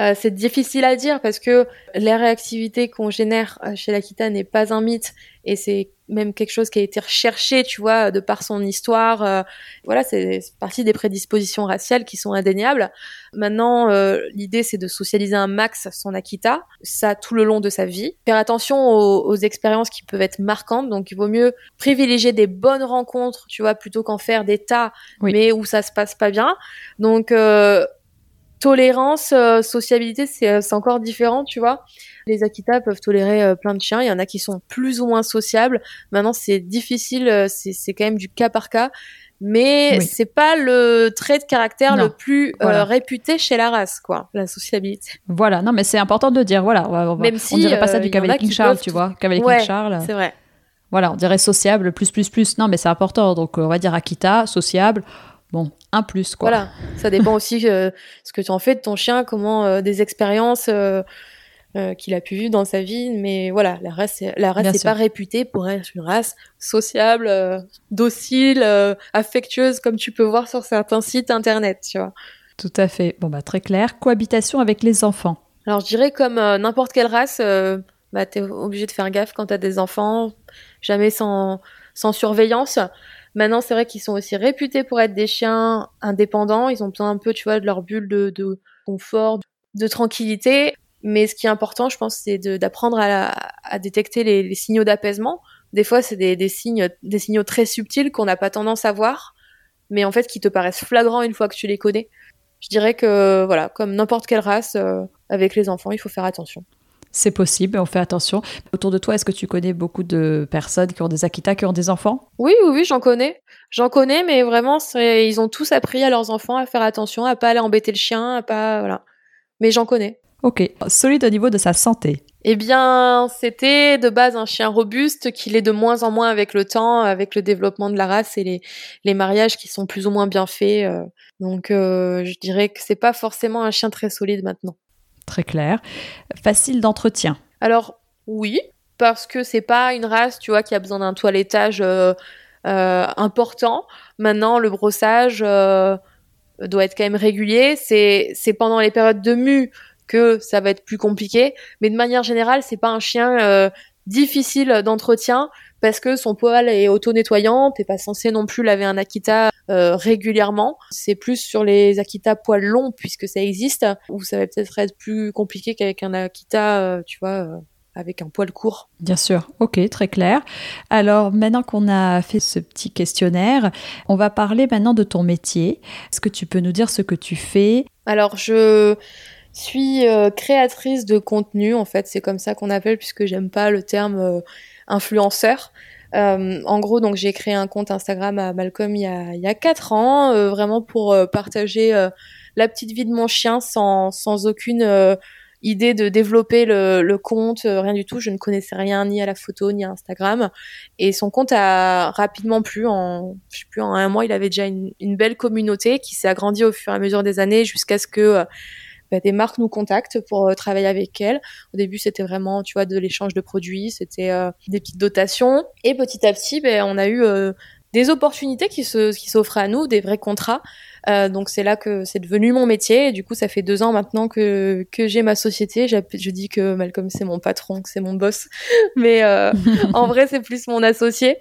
euh, c'est difficile à dire parce que la réactivité qu'on génère euh, chez l'Akita n'est pas un mythe et c'est même quelque chose qui a été recherché, tu vois, de par son histoire. Euh, voilà, c'est partie des prédispositions raciales qui sont indéniables. Maintenant, l'idée c'est de socialiser un max son Akita, ça tout le long de sa vie. Faire attention aux, expériences qui peuvent être marquantes, donc il vaut mieux privilégier des bonnes rencontres, tu vois, plutôt qu'en faire des tas, mais où ça se passe pas bien. Donc tolérance, euh, sociabilité, euh, c'est encore différent, tu vois. Les Akita peuvent tolérer euh, plein de chiens. Il y en a qui sont plus ou moins sociables. Maintenant, c'est difficile. c'est quand même du cas par cas. Mais c'est pas le trait de caractère le plus réputé chez la race, quoi, la sociabilité. Voilà, non, mais c'est important de dire, voilà, on, Même si, on dirait pas ça du Cavalier King Charles, tu vois, Cavalier King Charles. C'est vrai. Voilà, on dirait sociable, plus, plus, plus. Non, mais c'est important. Donc, on va dire Akita, sociable. Bon, un plus, quoi. Voilà, ça dépend aussi euh, ce que tu en fais de ton chien, comment euh, des expériences euh, qu'il a pu vivre dans sa vie. Mais voilà, la race, la race n'est pas réputée pour être une race sociable, docile, affectueuse, comme tu peux voir sur certains sites internet, tu vois. Tout à fait. Bon, bah, très clair. Cohabitation avec les enfants. Alors, je dirais comme n'importe quelle race, bah, tu es obligé de faire gaffe quand tu as des enfants, jamais sans, sans surveillance. Maintenant, c'est vrai qu'ils sont aussi réputés pour être des chiens indépendants. Ils ont besoin un peu, tu vois, de leur bulle de, confort, de tranquillité. Mais ce qui est important, je pense, c'est d'apprendre à, détecter les, signaux d'apaisement. Des fois, c'est des, des, signes, des signaux très subtils qu'on n'a pas tendance à voir, mais en fait qui te paraissent flagrants une fois que tu les connais. Je dirais que, voilà, comme n'importe quelle race, euh, avec les enfants, il faut faire attention c'est possible, on fait attention. Autour de toi, est-ce que tu connais beaucoup de personnes qui ont des Akita, qui ont des enfants? Oui, oui, oui, j'en connais. J'en connais, mais vraiment, ils ont tous appris à leurs enfants à faire attention, à pas aller embêter le chien, à pas, voilà. Mais j'en connais. Ok. Solide au niveau de sa santé. Eh bien, c'était de base un chien robuste qui l'est de moins en moins avec le temps, avec le développement de la race et les, les mariages qui sont plus ou moins bien faits. Euh. Donc, euh, je dirais que c'est pas forcément un chien très solide maintenant très clair. Facile d'entretien. Alors oui, parce que c'est pas une race, tu vois, qui a besoin d'un toilettage euh, euh, important. Maintenant, le brossage euh, doit être quand même régulier. C'est c'est pendant les périodes de mue que ça va être plus compliqué, mais de manière générale, c'est pas un chien difficile d'entretien parce que son poil est auto-nettoyant, t'es pas censé non plus laver un Akita euh, régulièrement. C'est plus sur les Akita poils longs puisque ça existe, où ça va peut-être être plus compliqué qu'avec un Akita, euh, tu vois, euh, avec un poil court. Bien sûr, ok, très clair. Alors maintenant qu'on a fait ce petit questionnaire, on va parler maintenant de ton métier. Est-ce que tu peux nous dire ce que tu fais? Alors je suis créatrice de contenu, en fait, c'est comme ça qu'on appelle puisque j'aime pas le terme influenceur. Euh, en gros, donc j'ai créé un compte Instagram à Malcolm il y a, 4 ans, euh, vraiment pour euh, partager la petite vie de mon chien sans, aucune idée de développer le, compte, rien du tout. Je ne connaissais rien ni à la photo ni à Instagram. Et son compte a rapidement plu. En, je plus, en un mois, il avait déjà une, une belle communauté qui s'est agrandie au fur et à mesure des années jusqu'à ce que bah, des marques nous contactent pour euh, travailler avec elles. Au début, c'était vraiment, tu vois, de l'échange de produits, c'était euh, des petites dotations. Et petit à petit, ben, on a eu euh, des opportunités qui se qui s'offrent à nous, des vrais contrats. donc c'est là que c'est devenu mon métier. Et du coup, ça fait deux ans maintenant que que j'ai ma société. Je dis que Malcolm c'est mon patron, que c'est mon boss, mais en vrai c'est plus mon associé.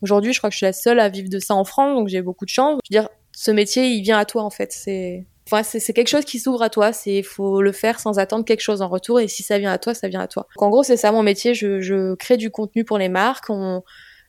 Aujourd'hui, je crois que je suis la seule à vivre de ça en France, donc j'ai beaucoup de chance. Je veux dire, ce métier, il vient à toi en fait. C'est Enfin, c'est quelque chose qui s'ouvre à toi. C'est faut le faire sans attendre quelque chose en retour. Et si ça vient à toi, ça vient à toi. Donc, en gros, c'est ça mon métier. Je, je, crée du contenu pour les marques. On,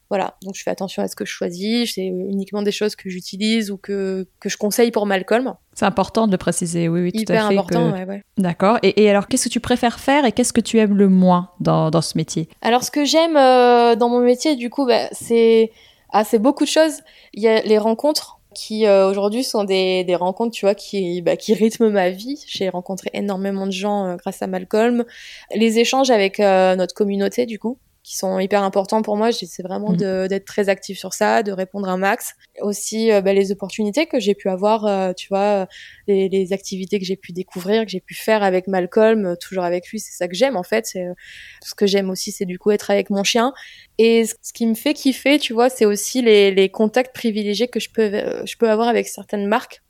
voilà. Donc je fais attention à ce que je choisis. C'est uniquement des choses que j'utilise ou que, que je conseille pour Malcolm. C'est important de le préciser. Oui, oui, tout Hyper à fait. important. Ouais, ouais. D'accord. Et, et alors, qu'est-ce que tu préfères faire et qu'est-ce que tu aimes le moins dans, dans ce métier? Alors, ce que j'aime euh, dans mon métier, du coup, bah, c'est ah, c'est beaucoup de choses. Il y a les rencontres qui euh, aujourd'hui sont des, des rencontres, tu vois, qui, bah, qui rythment ma vie. J'ai rencontré énormément de gens euh, grâce à Malcolm. Les échanges avec euh, notre communauté, du coup, qui sont hyper importants pour moi. J'essaie vraiment mmh. d'être très active sur ça, de répondre un max. Aussi, bah, les opportunités que j'ai pu avoir, tu vois, les, les, activités que j'ai pu découvrir, que j'ai pu faire avec Malcolm, toujours avec lui, c'est ça que j'aime en fait. Ce que j'aime aussi, c'est du coup être avec mon chien et ce qui me fait kiffer, tu vois, c'est aussi les, les, contacts privilégiés que je peux, je peux avoir avec certaines marques.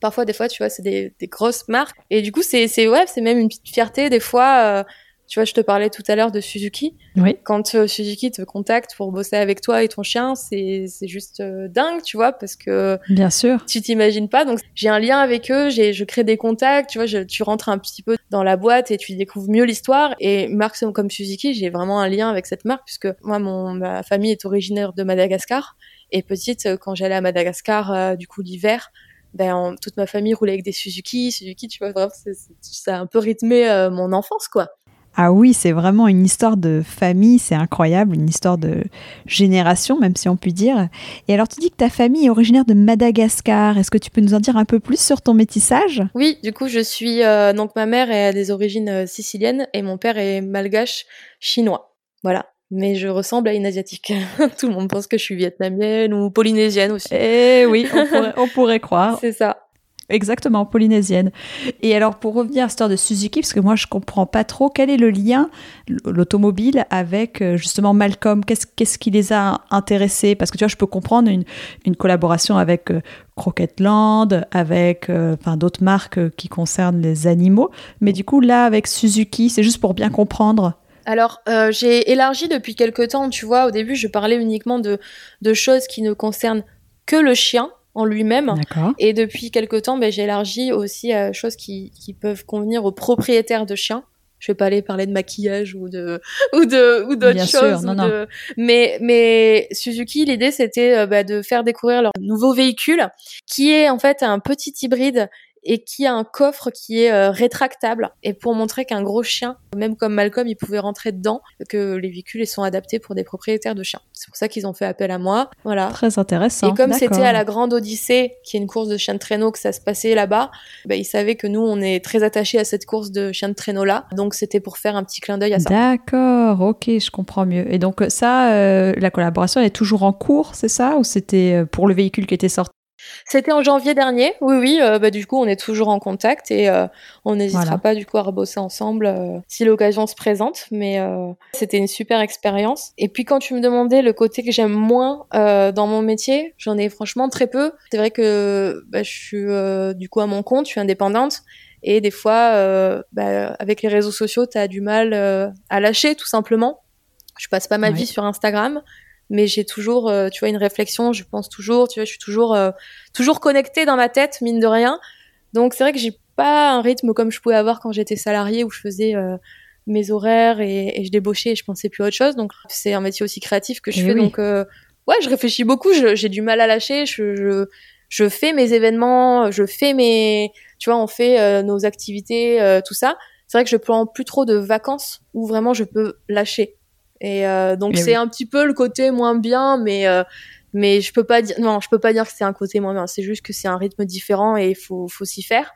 Parfois, des fois, tu vois, c'est des, des grosses marques. Et du coup, c'est, c'est, ouais, c'est même une petite fierté. Des fois, tu vois, je te parlais tout à l'heure de Suzuki. Oui. Quand euh, Suzuki te contacte pour bosser avec toi et ton chien, c'est c'est juste euh, dingue, tu vois, parce que bien sûr, tu t'imagines pas. Donc j'ai un lien avec eux, j'ai je crée des contacts, tu vois, je, tu rentres un petit peu dans la boîte et tu découvres mieux l'histoire. Et marque comme Suzuki, j'ai vraiment un lien avec cette marque puisque moi, mon ma famille est originaire de Madagascar et petite euh, quand j'allais à Madagascar, du coup l'hiver. Ben, toute ma famille roulait avec des Suzuki, Suzuki, tu vois, vraiment, ça a un peu rythmé mon enfance, quoi. Ah oui, c'est vraiment une histoire de famille, c'est incroyable, une histoire de génération, même si on peut dire. Et alors, tu dis que ta famille est originaire de Madagascar. Est-ce que tu peux nous en dire un peu plus sur ton métissage? Oui, du coup, je suis euh, donc ma mère est des origines euh, siciliennes et mon père est malgache chinois. Voilà. Mais je ressemble à une asiatique. Tout le monde pense que je suis vietnamienne ou polynésienne aussi. Eh oui, on pourrait, on pourrait croire. C'est ça. Exactement, polynésienne. Et alors, pour revenir à l'histoire de Suzuki, parce que moi, je comprends pas trop, quel est le lien, l'automobile, avec euh, justement Malcolm? Qu'est-ce qu'est-ce qui les a intéressés? Parce que tu vois, je peux comprendre une, une collaboration avec euh, Land, avec euh, d'autres marques qui concernent les animaux. Mais du coup, là, avec Suzuki, c'est juste pour bien comprendre. Alors, j'ai élargi depuis quelques temps, tu vois, au début, je parlais uniquement de, de choses qui ne concernent que le chien, en lui-même. Et depuis quelque temps, ben, j'ai élargi aussi à choses qui, qui peuvent convenir aux propriétaires de chiens. Je vais pas aller parler de maquillage ou de ou de ou d'autres choses. non, non. Mais mais Suzuki, l'idée c'était euh, bah, de faire découvrir leur nouveau véhicule, qui est en fait un petit hybride et qui a un coffre qui est euh, rétractable et pour montrer qu'un gros chien, même comme Malcolm, il pouvait rentrer dedans, que les véhicules sont adaptés pour des propriétaires de chiens. C'est pour ça qu'ils ont fait appel à moi. Voilà. Très intéressant. Et comme c'était à la Grande Odyssée, qui est une course de chiens de traîneau, que ça se passait là-bas, bah, ils savaient que nous, on est très attachés à cette course de chiens de traîneau là. Donc c'était pour faire un petit clin d'œil à ça. D'accord, ok, je comprends mieux. Et donc ça, euh, la collaboration elle est toujours en cours, c'est ça? Ou c'était euh, pour le véhicule qui était sorti c'était en janvier dernier. Oui, oui. Euh, bah, du coup, on est toujours en contact et euh, on n'hésitera pas du coup à rebosser ensemble euh, si l'occasion se présente. Mais c'était une super expérience. Et puis quand tu me demandais le côté que j'aime moins dans mon métier, j'en ai franchement très peu. C'est vrai que bah, je suis du coup à mon compte, je suis indépendante. Et des fois, bah, avec les réseaux sociaux, tu as du mal à lâcher tout simplement. Je passe pas ma vie sur Instagram mais j'ai toujours, euh, tu vois, une réflexion. Je pense toujours, tu vois, je suis toujours, euh, toujours connectée dans ma tête, mine de rien. Donc c'est vrai que j'ai pas un rythme comme je pouvais avoir quand j'étais salariée où je faisais euh, mes horaires et, et, je débauchais et je pensais plus à autre chose. Donc c'est un métier aussi créatif que je eh fais. Donc ouais, je réfléchis beaucoup. J'ai du mal à lâcher. Je, je, je, fais mes événements, je fais mes, tu vois, on fait nos activités, tout ça. C'est vrai que je prends plus trop de vacances où vraiment je peux lâcher. Et euh, donc c'est un petit peu le côté moins bien, mais euh, mais je peux pas dire non, je peux pas dire que c'est un côté moins bien. C'est juste que c'est un rythme différent et il faut faut s'y faire.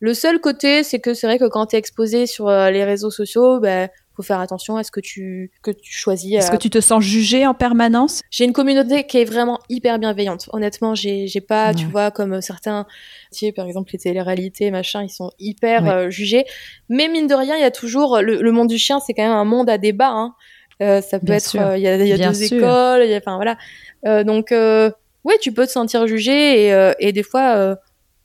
Le seul côté, c'est que c'est vrai que quand tu es exposé sur euh, les réseaux sociaux, ben faut faire attention à ce que tu que tu choisis. Est-ce que tu te sens jugé en permanence? J'ai une communauté qui est vraiment hyper bienveillante. Honnêtement, j'ai j'ai pas, tu vois, comme certains, par exemple les télé-réalités, machin, ils sont hyper jugés. Mais mine de rien, il y a toujours le, le monde du chien, c'est quand même un monde à débat. Hein. Euh, ça peut être, euh, il y a, y a deux écoles, enfin voilà. Euh, donc, oui, tu peux te sentir jugé et, et des fois,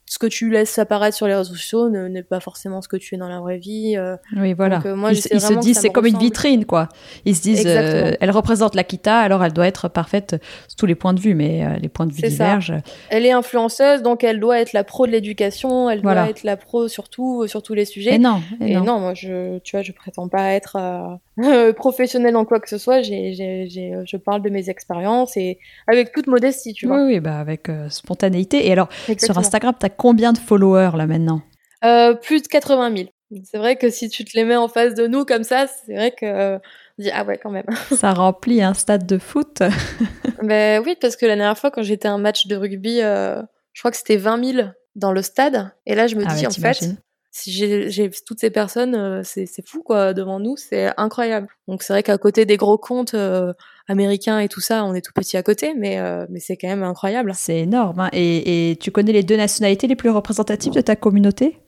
ce que tu laisses apparaître sur les réseaux sociaux n'est pas forcément ce que tu es dans la vraie vie. Oui, voilà. Donc, moi, ils, se disent c'est comme une vitrine, quoi. Ils se disent, elle représente l'Akita, alors elle doit être parfaite sous tous les points de vue, mais les points de vue divergent. Elle est influenceuse, donc elle doit être la pro de l'éducation, elle doit être la pro surtout sur tous les sujets. Et non, et, non. moi, je, tu vois, je prétends pas être professionnelle en quoi que ce soit. J'ai, je parle de mes expériences et avec toute modestie, tu vois. Oui, oui, bah avec spontanéité. Et alors, sur Instagram, tu combien de followers là maintenant? Euh, Plus de 80 000. C'est vrai que si tu te les mets en face de nous comme ça, c'est vrai que euh, dis ah ouais quand même. ça remplit un stade de foot. ben oui, parce que la dernière fois quand j'étais à un match de rugby, euh, je crois que c'était 20 000 dans le stade. Et là je me ah dis en fait, si j'ai toutes ces personnes, euh, c'est fou quoi devant nous, c'est incroyable. Donc c'est vrai qu'à côté des gros comptes euh, américains et tout ça, on est tout petit à côté, mais euh, mais c'est quand même incroyable. C'est énorme. Hein. Et, et, tu connais les deux nationalités les plus représentatives de ta communauté?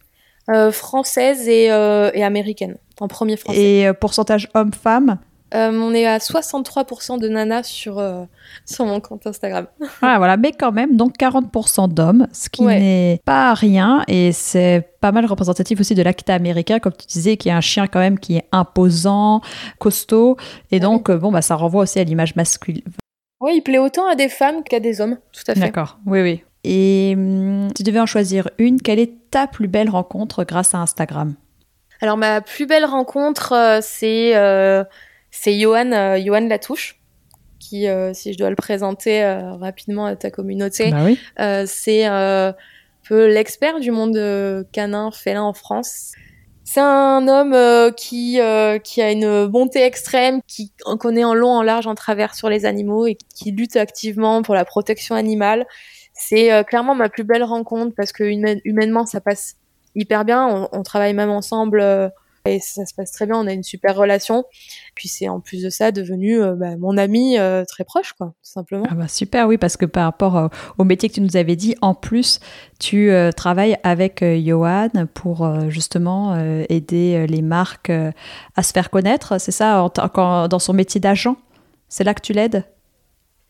Française et, et américaine, en premier français. Et pourcentage homme-femme? Euh, on est à 63% de nanas sur, euh, sur mon compte Instagram. Ah, voilà, mais quand même, donc 40% d'hommes, ce qui n'est pas rien et c'est pas mal représentatif aussi de l'Akita américain, comme tu disais, qui est un chien quand même qui est imposant, costaud, et donc, bon, bah, ça renvoie aussi à l'image masculine. Oui, il plaît autant à des femmes qu'à des hommes, tout à fait. D'accord, oui, oui. Et hum, tu devais en choisir une, quelle est ta plus belle rencontre grâce à Instagram? Alors, ma plus belle rencontre, euh, c'est c'est Johan, euh, Johan Latouche, qui, euh, si je dois le présenter euh, rapidement à ta communauté, bah c'est un peu l'expert du monde canin félin en France. C'est un homme qui, qui a une bonté extrême, qui en connaît en long, en large, en travers sur les animaux et qui lutte activement pour la protection animale. C'est clairement ma plus belle rencontre parce que humainement, ça passe hyper bien. On, on travaille même ensemble et ça se passe très bien, on a une super relation. Puis c'est en plus de ça devenu euh, bah, mon ami euh, très proche, quoi, tout simplement. Ah bah super, oui, parce que par rapport euh, au métier que tu nous avais dit, en plus, tu travailles avec Johan pour justement aider les marques à se faire connaître, c'est ça, dans son métier d'agent? C'est là que tu l'aides?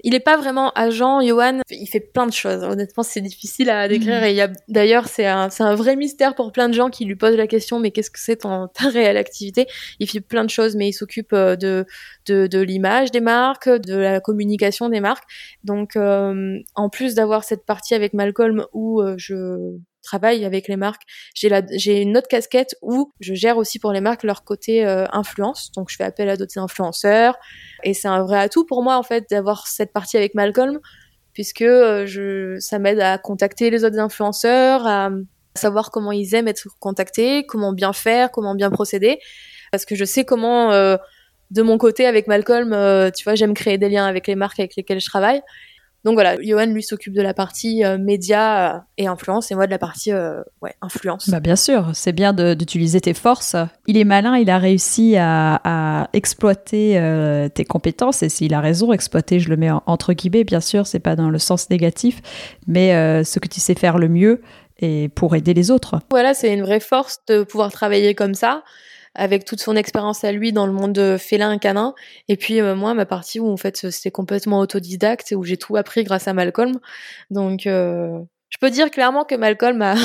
Il est pas vraiment agent, Johan. Il fait plein de choses. Honnêtement, c'est difficile à décrire. Mhm. Et il y a, d'ailleurs, c'est un, c'est un vrai mystère pour plein de gens qui lui posent la question, mais qu'est-ce que c'est ton, ta réelle activité? Il fait plein de choses, mais il s'occupe euh, de, de, de l'image des marques, de la communication des marques. Donc, euh, en plus d'avoir cette partie avec Malcolm où euh, je travaille avec les marques. J'ai une autre casquette où je gère aussi pour les marques leur côté euh, influence. Donc je fais appel à d'autres influenceurs et c'est un vrai atout pour moi en fait d'avoir cette partie avec Malcolm puisque euh, je, ça m'aide à contacter les autres influenceurs, à savoir comment ils aiment être contactés, comment bien faire, comment bien procéder, parce que je sais comment euh, de mon côté avec Malcolm, tu vois, j'aime créer des liens avec les marques avec lesquelles je travaille. Donc voilà, Johan lui s'occupe de la partie euh, média euh, et influence et moi de la partie euh, ouais, influence. Bah bien sûr, c'est bien d'utiliser tes forces. Il est malin, il a réussi à, exploiter tes compétences et s'il a raison, exploiter, je le mets entre guillemets, bien sûr, c'est pas dans le sens négatif, mais ce que tu sais faire le mieux et pour aider les autres. Voilà, c'est une vraie force de pouvoir travailler comme ça avec toute son expérience à lui dans le monde félin canin. Et puis euh, moi, ma partie où en fait c'était complètement autodidacte et où j'ai tout appris grâce à Malcolm. Donc euh, je peux dire clairement que Malcolm a,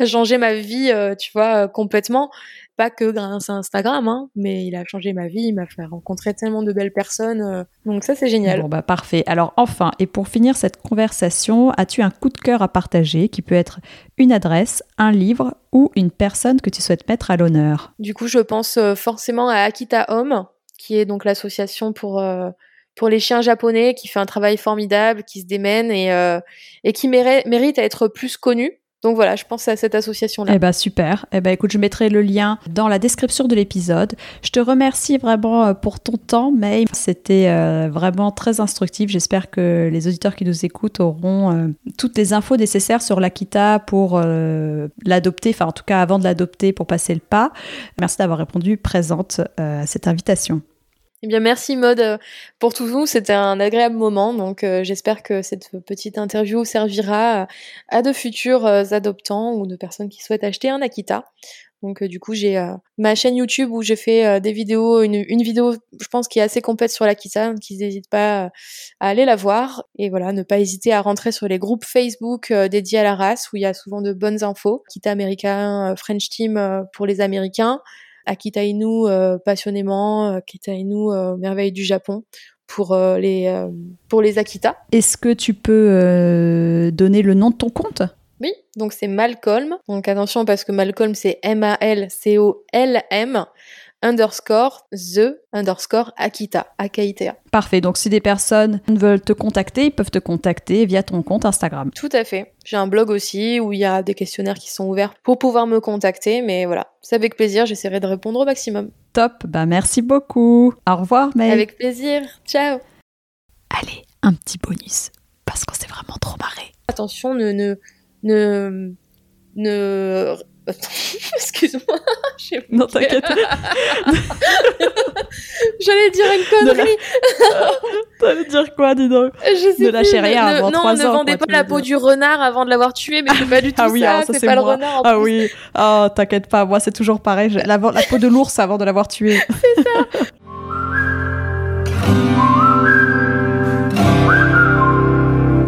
changé ma vie, euh, tu vois, complètement pas que grâce à Instagram, hein, mais il a changé ma vie, il m'a fait rencontrer tellement de belles personnes. Euh, donc ça, c'est génial. Bon, bah parfait. Alors enfin, et pour finir cette conversation, as-tu un coup de cœur à partager qui peut être une adresse, un livre ou une personne que tu souhaites mettre à l'honneur? Du coup, je pense euh, forcément à Akita Home, qui est donc l'association pour... Euh, pour les chiens japonais, qui fait un travail formidable, qui se démène et, et qui mérite à être plus connu donc voilà, je pense à cette association-là. Eh ben super. Eh ben écoute, je mettrai le lien dans la description de l'épisode. Je te remercie vraiment euh, pour ton temps, May. C'était euh, vraiment très instructif. J'espère que les auditeurs qui nous écoutent auront euh, toutes les infos nécessaires sur l'Akita pour l'adopter, enfin en tout cas avant de l'adopter pour passer le pas. Merci d'avoir répondu présente à cette invitation. Eh bien, merci Mode euh, pour tout vous. C'était un agréable moment. Donc, euh, j'espère que cette petite interview servira à de futurs euh, adoptants ou de personnes qui souhaitent acheter un Akita. Donc, du coup, j'ai ma chaîne YouTube où j'ai fait des vidéos, une, une, vidéo, je pense, qui est assez complète sur l'Akita. Donc, ils n'hésitent pas à aller la voir. Et voilà, ne pas hésiter à rentrer sur les groupes Facebook dédiés à la race où il y a souvent de bonnes infos. Akita américain, French Team pour les Américains. Akita Inu euh, passionnément, Akita Inu euh, merveille du Japon pour euh, les pour les Akita. Est-ce que tu peux donner le nom de ton compte? Oui, donc c'est Malcolm. Donc attention parce que Malcolm c'est M A L C O L M underscore the underscore Akita, Akaitea. Parfait. Donc, si des personnes veulent te contacter, ils peuvent te contacter via ton compte Instagram. Tout à fait. J'ai un blog aussi où il y a des questionnaires qui sont ouverts pour pouvoir me contacter. Mais voilà, c'est avec plaisir. J'essaierai de répondre au maximum. Top. Bah, merci beaucoup. Au revoir, May. Avec plaisir. Ciao. Allez, un petit bonus. Parce qu'on s'est vraiment trop marré. Attention, ne, ne, ne, ne Excuse-moi. Non, t'inquiète. J'allais dire une connerie. T'allais dire quoi, dis donc Je sais Ne lâchez rien avant non, 3 ans. Non, ne vendez pas la peau du renard avant de l'avoir tué, mais c'est pas du tout ah oui, ça. Ah, ça c'est pas moi. le renard. En ah plus. oui. Oh, t'inquiète pas. Moi, c'est toujours pareil. La, la peau de l'ours avant de l'avoir tué. C'est ça.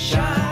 shine.